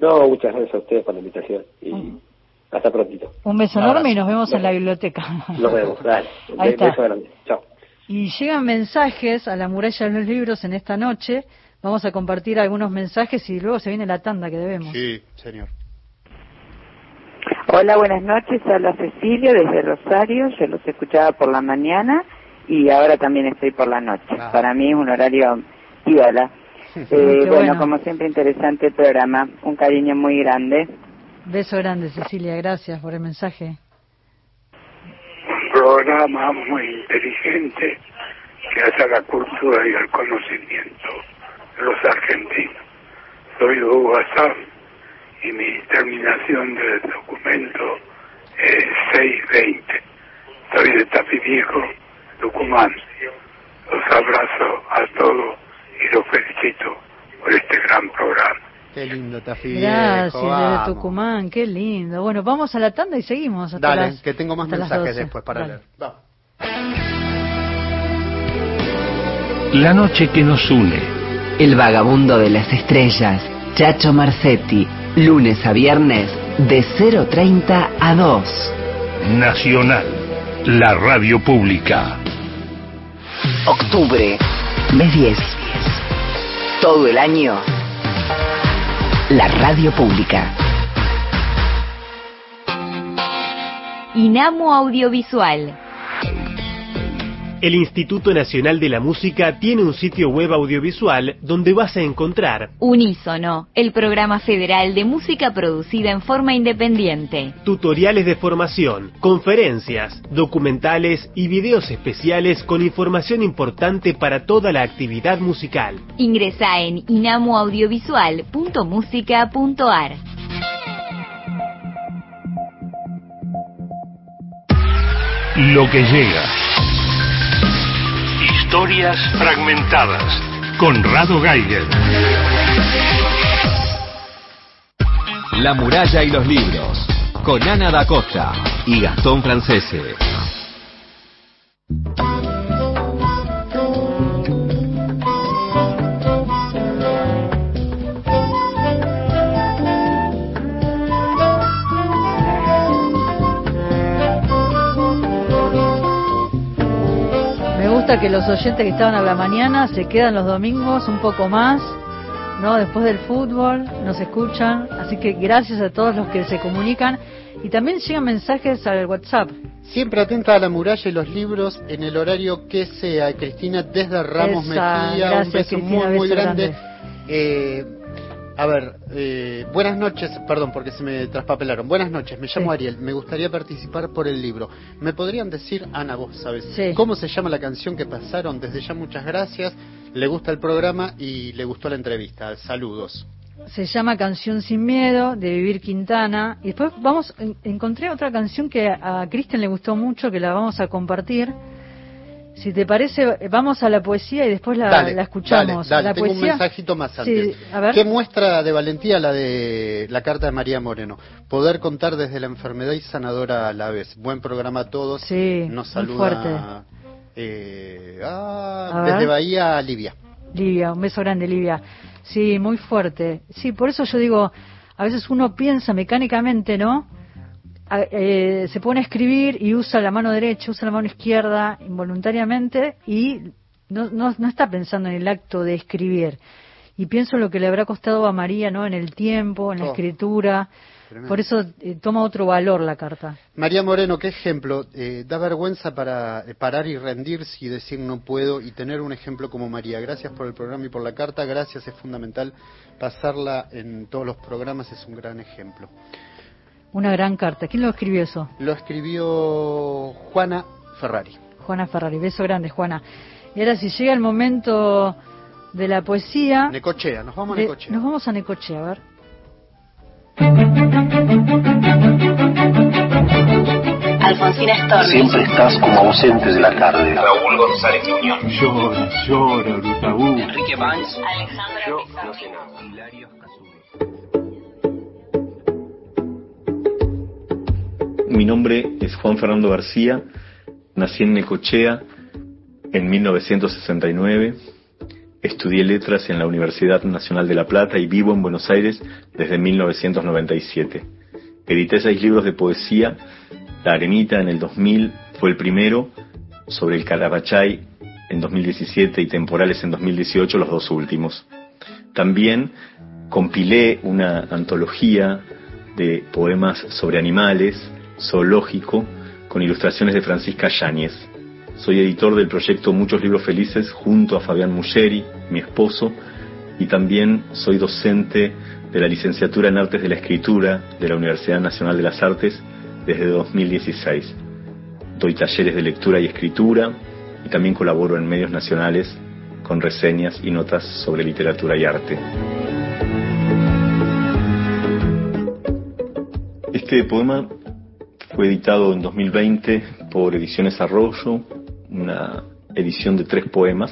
No, muchas gracias a ustedes por la invitación y Mm. hasta prontito. Un beso enorme y nos vemos en la biblioteca. Nos vemos, dale. Ahí Be- está. Beso grande. Chao. Y llegan mensajes a la muralla de los libros en esta noche. Vamos a compartir algunos mensajes y luego se viene la tanda que debemos. Sí, señor. Hola, buenas noches. Habla Cecilio desde Rosario. Yo los escuchaba por la mañana y ahora también estoy por la noche. Ah. Para mí es un horario piola. Eh, bueno, bueno. como siempre, interesante el programa. Un cariño muy grande. Beso grande, Cecilia. Gracias por el mensaje. un programa muy inteligente que hace a la cultura y al conocimiento de los argentinos. Soy Hugo Azar y mi terminación del documento es 620. Soy de Tapi Viejo, Tucumán. Los abrazo a todos y los felicito por este gran programa. Qué lindo, Tafi. Gracias, viejo, vamos. Tucumán. Qué lindo. Bueno, vamos a la tanda y seguimos. Hasta Dale, las- que tengo más mensajes 12. después para Dale. leer. Vamos. La noche que nos une. El vagabundo de las estrellas, Chacho Marcetti, lunes a viernes de 0.30 a 2. Nacional. La radio pública. Octubre, mes 10. Todo el año, la radio pública. Inamo Audiovisual. El Instituto Nacional de la Música tiene un sitio web audiovisual donde vas a encontrar Unísono, el programa federal de música producida en forma independiente. tutoriales de formación, conferencias, documentales y videos especiales con información importante para toda la actividad musical. Ingresa en inamoaudiovisual.musica.ar. Lo que llega. Historias fragmentadas. Conrado Geiger. La muralla y los libros. Con Ana da Costa y Gastón Francese. Nota que los oyentes que estaban a la mañana se quedan los domingos un poco más, ¿no? Después del fútbol, nos escuchan. Así que gracias a todos los que se comunican. Y también llegan mensajes al WhatsApp. Siempre atenta a la muralla y los libros en el horario que sea. Cristina desde Ramos Esa, Mejía, un beso Cristina, muy, muy grande. grande. Eh, a ver, eh, buenas noches, perdón porque se me traspapelaron. Buenas noches, me llamo Sí. Ariel, me gustaría participar por el libro. ¿Me podrían decir, Ana, vos sabes, Sí. cómo se llama la canción que pasaron? Desde ya muchas gracias, le gusta el programa y le gustó la entrevista. Saludos. Se llama Canción sin Miedo, de Vivir Quintana. Y después vamos, en- encontré otra canción que a a Cristian le gustó mucho, que la vamos a compartir. Si te parece, vamos a la poesía y después la, dale, la escuchamos. Dale, dale, la tengo poesía, un mensajito más Sí, antes. a ver. ¿Qué muestra de valentía la de la carta de María Moreno? Poder contar desde la enfermedad y sanadora a la vez. Buen programa a todos. Sí, Nos saluda fuerte. eh, ah, A ver. desde Bahía, Livia. Livia, un beso grande, Livia. Sí, muy fuerte. Sí, por eso yo digo, a veces uno piensa mecánicamente, ¿no? Eh, se pone a escribir y usa la mano derecha, usa la mano izquierda involuntariamente y no, no, no está pensando en el acto de escribir. Y pienso lo que le habrá costado a María, ¿no? En el tiempo, en la Oh, escritura. tremendo. Por eso eh, toma otro valor la carta. María Moreno, qué ejemplo. Eh, da vergüenza para eh, parar y rendirse y decir no puedo y tener un ejemplo como María. Gracias por el programa y por la carta. Gracias, es fundamental pasarla en todos los programas. Es un gran ejemplo. Una gran carta. ¿Quién lo escribió eso? Lo escribió Juana Ferrari. Juana Ferrari. Beso grande, Juana. Y ahora si llega el momento de la poesía... Necochea, nos vamos a Necochea. Nos vamos a Necochea, a ver. Alfonsina Storni. Siempre estás como ausente de la tarde. Raúl González Muñoz. Llora, llora, Lutabú. Enrique Banks. Alexandra Yo Pizarro. no sé nada. Mi nombre es Juan Fernando García, nací en Necochea en 1969, estudié letras en la Universidad Nacional de La Plata y vivo en Buenos Aires desde 1997. Edité seis libros de poesía, La Arenita en el 2000 fue el primero, sobre el Carabachay en 2017 y Temporales en 2018 los dos últimos. También compilé una antología de poemas sobre animales, zoológico, con ilustraciones de Francisca Yáñez. Soy editor del proyecto Muchos Libros Felices junto a Fabián Muggeri, mi esposo, y también soy docente de la licenciatura en Artes de la Escritura de la Universidad Nacional de las Artes desde 2016. Doy talleres de lectura y escritura y también colaboro en medios nacionales con reseñas y notas sobre literatura y arte. Este poema fue editado en 2020 por Ediciones Arroyo, una edición de tres poemas,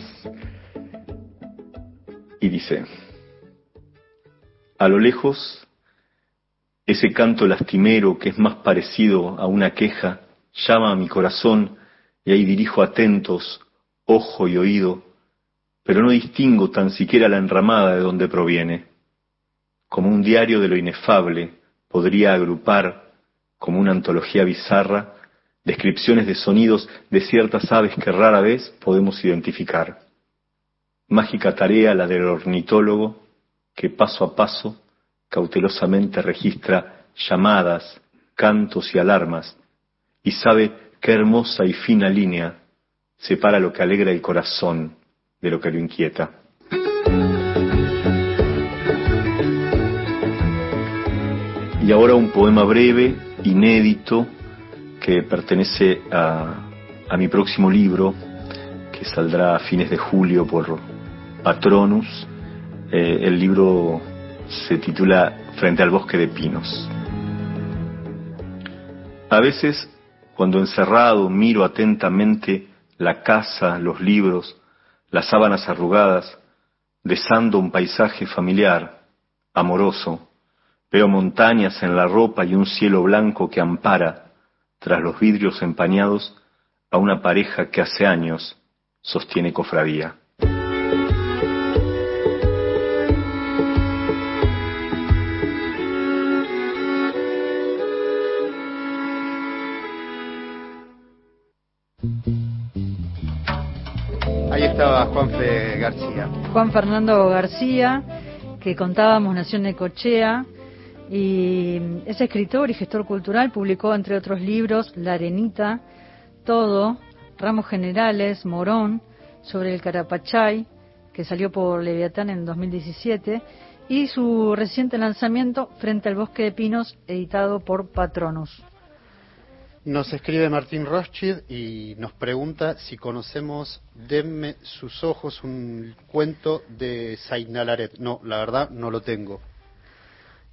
y dice, a lo lejos, ese canto lastimero que es más parecido a una queja llama a mi corazón y ahí dirijo atentos ojo y oído, pero no distingo tan siquiera la enramada de donde proviene. Como un diario de lo inefable, podría agrupar, como una antología bizarra, descripciones de sonidos de ciertas aves que rara vez podemos identificar. Mágica tarea la del ornitólogo que paso a paso cautelosamente registra llamadas, cantos y alarmas y sabe qué hermosa y fina línea separa lo que alegra el corazón de lo que lo inquieta. Y ahora un poema breve, inédito, que pertenece a, mi próximo libro, que saldrá a fines de julio por Patronus. Eh, el libro se titula Frente al bosque de pinos. A veces, cuando encerrado miro atentamente la casa, los libros, las sábanas arrugadas, besando un paisaje familiar, amoroso, veo montañas en la ropa y un cielo blanco que ampara, tras los vidrios empañados, a una pareja que hace años sostiene cofradía. estaba Juanfe García. Juan Fernando García, que contábamos, nació en Necochea y es escritor y gestor cultural, publicó entre otros libros La Arenita, Todo, Ramos Generales, Morón, sobre el Carapachay, que salió por Leviatán en 2017, y su reciente lanzamiento Frente al Bosque de Pinos, editado por Patronus. Nos escribe Martín Rothschild y nos pregunta si conocemos Denme sus ojos, un cuento de Sainalaret. No, la verdad no lo tengo.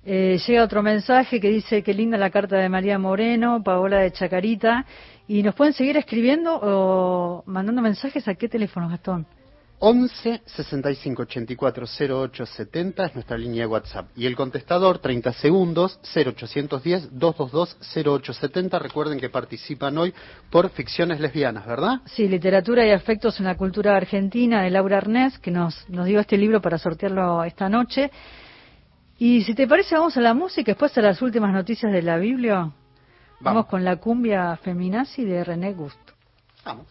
Eh, llega otro mensaje que dice que linda la carta de María Moreno, Paola de Chacarita, y nos pueden seguir escribiendo o mandando mensajes a qué teléfono, Gastón. 11 65 84 08 70 es nuestra línea de WhatsApp. Y el contestador, 30 segundos, 0810 222 0870. Recuerden que participan hoy por ficciones lesbianas, ¿verdad? Sí, Literatura y Afectos en la Cultura Argentina de Laura Arnés, que nos, nos dio este libro para sortearlo esta noche. Y si te parece, vamos a la música, después a las últimas noticias de la Biblia. Vamos, Vamos. con la cumbia feminazi de René Gust. Vamos.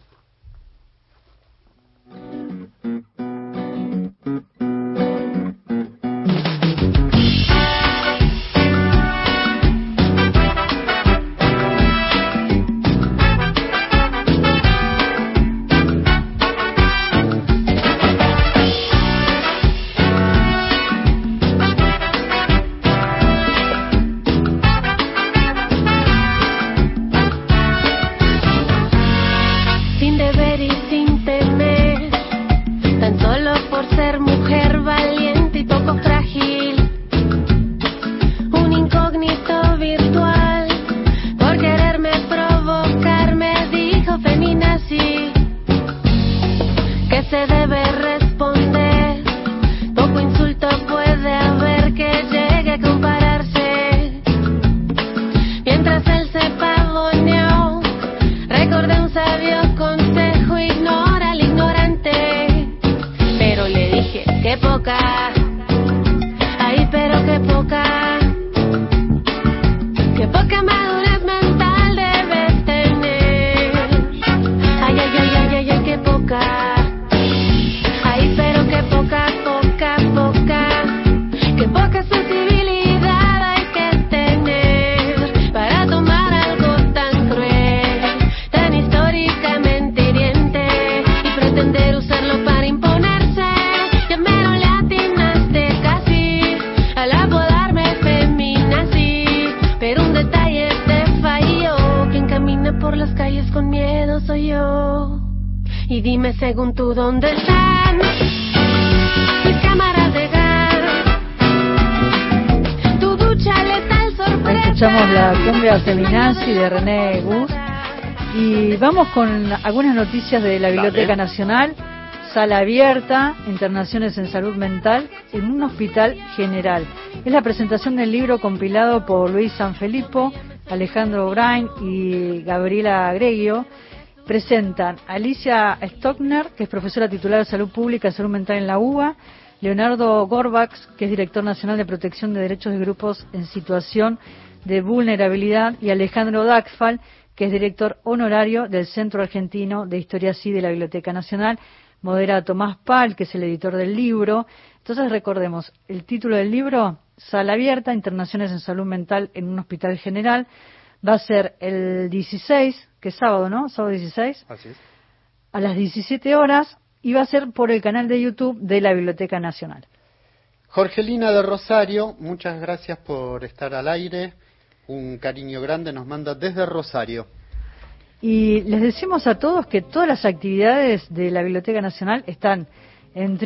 Tú dónde están mis cámaras de gas, tu ducha letal sorpresa. Escuchamos la cumbia feminazi de René Gust. Y vamos con algunas noticias de la Biblioteca Nacional. Sala abierta, internaciones en salud mental en un hospital general. Es la presentación del libro compilado por Luis Sanfilippo, Alejandro Brain y Gabriela Greggio. Presentan Alicia Stockner, que es profesora titular de Salud Pública y Salud Mental en la UBA, Leonardo Gorbax, que es director nacional de protección de derechos de grupos en situación de vulnerabilidad, y Alejandro Daxfal, que es director honorario del Centro Argentino de Historia Sí de la Biblioteca Nacional, modera Tomás Pal, que es el editor del libro. Entonces recordemos, el título del libro, Sala Abierta, Internaciones en Salud Mental en un Hospital General, va a ser el 16, que es sábado, ¿no? Sábado 16, Así es. a las 17 horas, y va a ser por el canal de YouTube de la Biblioteca Nacional. Jorgelina de Rosario, muchas gracias por estar al aire. Un cariño grande nos manda desde Rosario. Y les decimos a todos que todas las actividades de la Biblioteca Nacional están en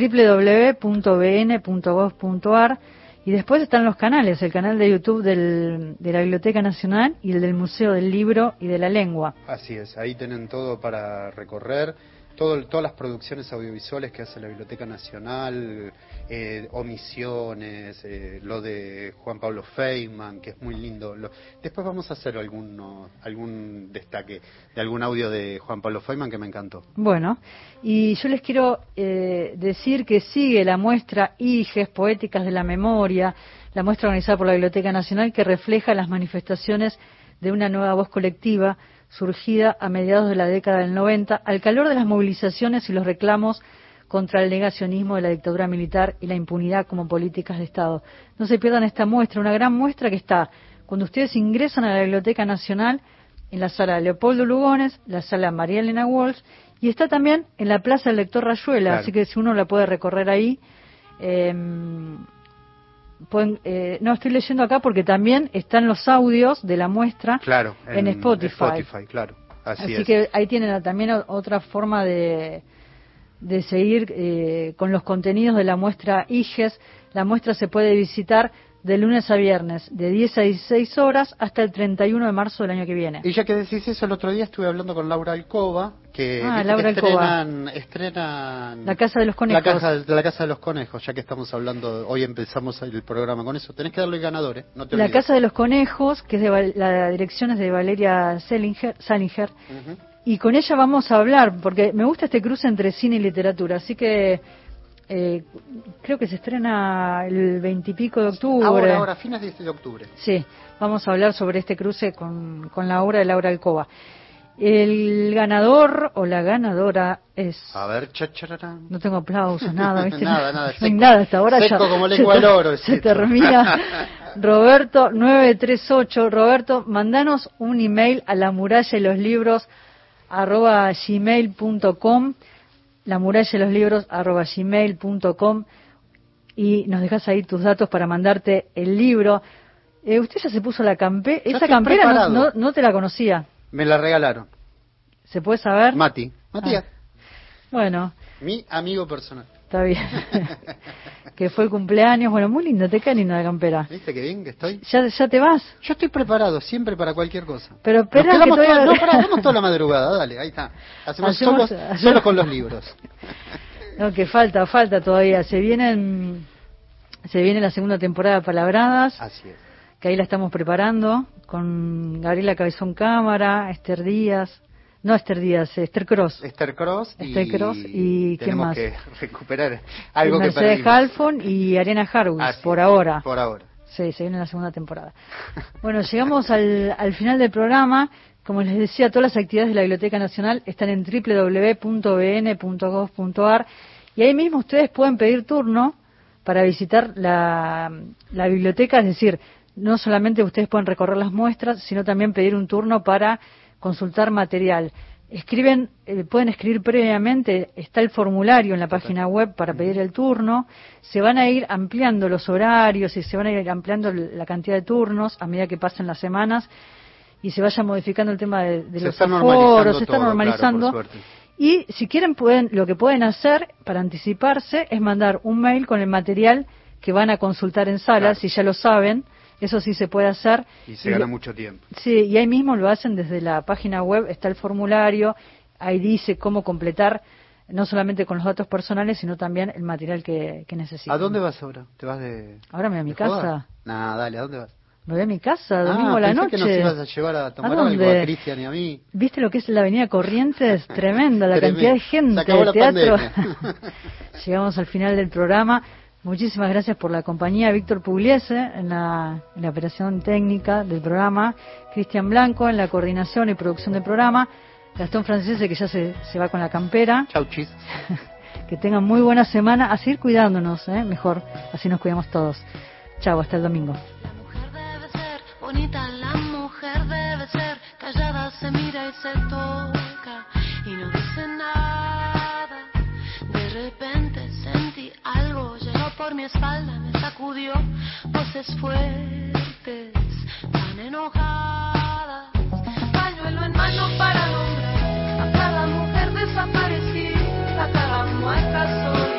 www.bn.gov.ar y después están los canales, el canal de YouTube del- de la Biblioteca Nacional y el del Museo del Libro y de la Lengua. Así es, ahí tienen todo para recorrer. Todo, todas las producciones audiovisuales que hace la Biblioteca Nacional, eh, omisiones, eh, lo de Juan Pablo Feynman, que es muy lindo. Lo- después vamos a hacer alguno, algún destaque de algún audio de Juan Pablo Feynman que me encantó. Bueno, y yo les quiero eh, decir que sigue la muestra IGES, Poéticas de la Memoria, la muestra organizada por la Biblioteca Nacional que refleja las manifestaciones de una nueva voz colectiva surgida a mediados de la década del 90, al calor de las movilizaciones y los reclamos contra el negacionismo de la dictadura militar y la impunidad como políticas de Estado. No se pierdan esta muestra, una gran muestra que está cuando ustedes ingresan a la Biblioteca Nacional en la sala Leopoldo Lugones, la sala María Elena Walsh y está también en la Plaza del Lector Rayuela, Claro. así que si uno la puede recorrer ahí. eh, pueden- eh, no, estoy leyendo acá porque también están los audios de la muestra Claro, en, Spotify. claro. Así, Así, es. que ahí tienen también otra forma de, de seguir eh, con los contenidos de la muestra IGES. La muestra se puede visitar de lunes a viernes, de 10 a 16 horas hasta el 31 de marzo del año que viene. Y ya que decís eso, el otro día estuve hablando con Laura Alcoba, que, Ah, Laura que estrenan, estrenan La Casa de los Conejos. La casa, de la Casa de los Conejos, ya que estamos hablando, hoy empezamos el programa con eso. Tenés que darle ganadores, no te La. Casa de los Conejos, que es de la dirección es de Valeria Salinger, Ujú. y con ella vamos a hablar, porque me gusta este cruce entre cine y literatura, así que eh, creo que se estrena el veintipico de octubre. Ahora, ahora, fines de, de octubre. Sí, vamos a hablar sobre este cruce con, con la obra de Laura Alcoba. El ganador o la ganadora es... A ver, chachararán. No tengo aplausos, nada, ¿viste? Nada, nada, No seco. nada hasta ahora Seco ya. como lengua del oro, es Se esto. termina. Roberto 938. Roberto, mandanos un email a la muralla y los libros arroba gmail.com la muralla y los libros arroba gmail.com y nos dejas ahí tus datos para mandarte el libro. Eh, usted ya se puso la campera. Esa campera no, preparado. no, no te la conocía. Me la regalaron. ¿Se puede saber? Mati. Matías. Bueno, Mi amigo personal. Está bien. que fue el cumpleaños. Bueno, muy lindo, te queda linda la campera. ¿Viste qué bien que estoy? ¿Ya, ya te vas? Yo estoy preparado siempre para cualquier cosa. Pero espera que toda- no, pará, hagamos toda la madrugada, dale, ahí está. Hacemos, Hacemos- solo, hacemos- solo con los libros. No, que falta, falta todavía. Se vienen, se viene la segunda temporada de Palabradas, Así es. que ahí la estamos preparando con Gabriela Cabezón Cámara, Esther Díaz, no Esther Díaz, Esther Cross. Esther Cross y, Esther Cross y ¿quién tenemos más? que recuperar algo Y que Mercedes perdimos. Halfon y Ariana Harwitz, Así por ahora. Por ahora. Sí, se viene la segunda temporada. Bueno, llegamos al, al final del programa. Como les decía, todas las actividades de la Biblioteca Nacional están en www.bn.gov.ar y ahí mismo ustedes pueden pedir turno para visitar la, la biblioteca, es decir, no solamente ustedes pueden recorrer las muestras, sino también pedir un turno para consultar material. Escriben, eh, pueden escribir previamente, está el formulario en la página web para pedir el turno, se van a ir ampliando los horarios y se van a ir ampliando la cantidad de turnos a medida que pasen las semanas y se vaya modificando el tema de, de Se los está aforos, se está todo, normalizando. Y si quieren, pueden, lo que pueden hacer para anticiparse es mandar un mail con el material que van a consultar en sala, si ya lo saben, eso sí se puede hacer. Y se Y gana mucho tiempo. Sí, y ahí mismo lo hacen desde la página web, está el formulario, ahí dice cómo completar, no solamente con los datos personales, sino también el material que, que necesitan. ¿A dónde vas ahora? ¿Te vas de.? Ahora me voy a mi de casa. Nah, dale, ¿a dónde vas? Me voy a mi casa, domingo ah, a la pensé noche. que nos ibas a llevar a tomar algo dónde? a Cristian y a mí. ¿Viste lo que es la avenida Corrientes? Tremenda, la Tremendo. cantidad de gente, Se acabó la teatro. pandemia. Llegamos al final del programa. Muchísimas gracias por la compañía. Víctor Pugliese en la, en la operación técnica del programa. Cristian Blanco en la coordinación y producción del programa. Gastón Francese que ya se, se va con la campera. Chau, chis. Que tengan muy buena semana. A seguir cuidándonos, ¿eh? mejor. Así nos cuidamos todos. Chao, hasta el domingo. Bonita la mujer debe ser, callada se mira y se toca por mi espalda, me sacudió, voces fuertes, tan enojadas. Pañuelo en mano para nombrar a cada mujer desaparecida, a cada mueca sola.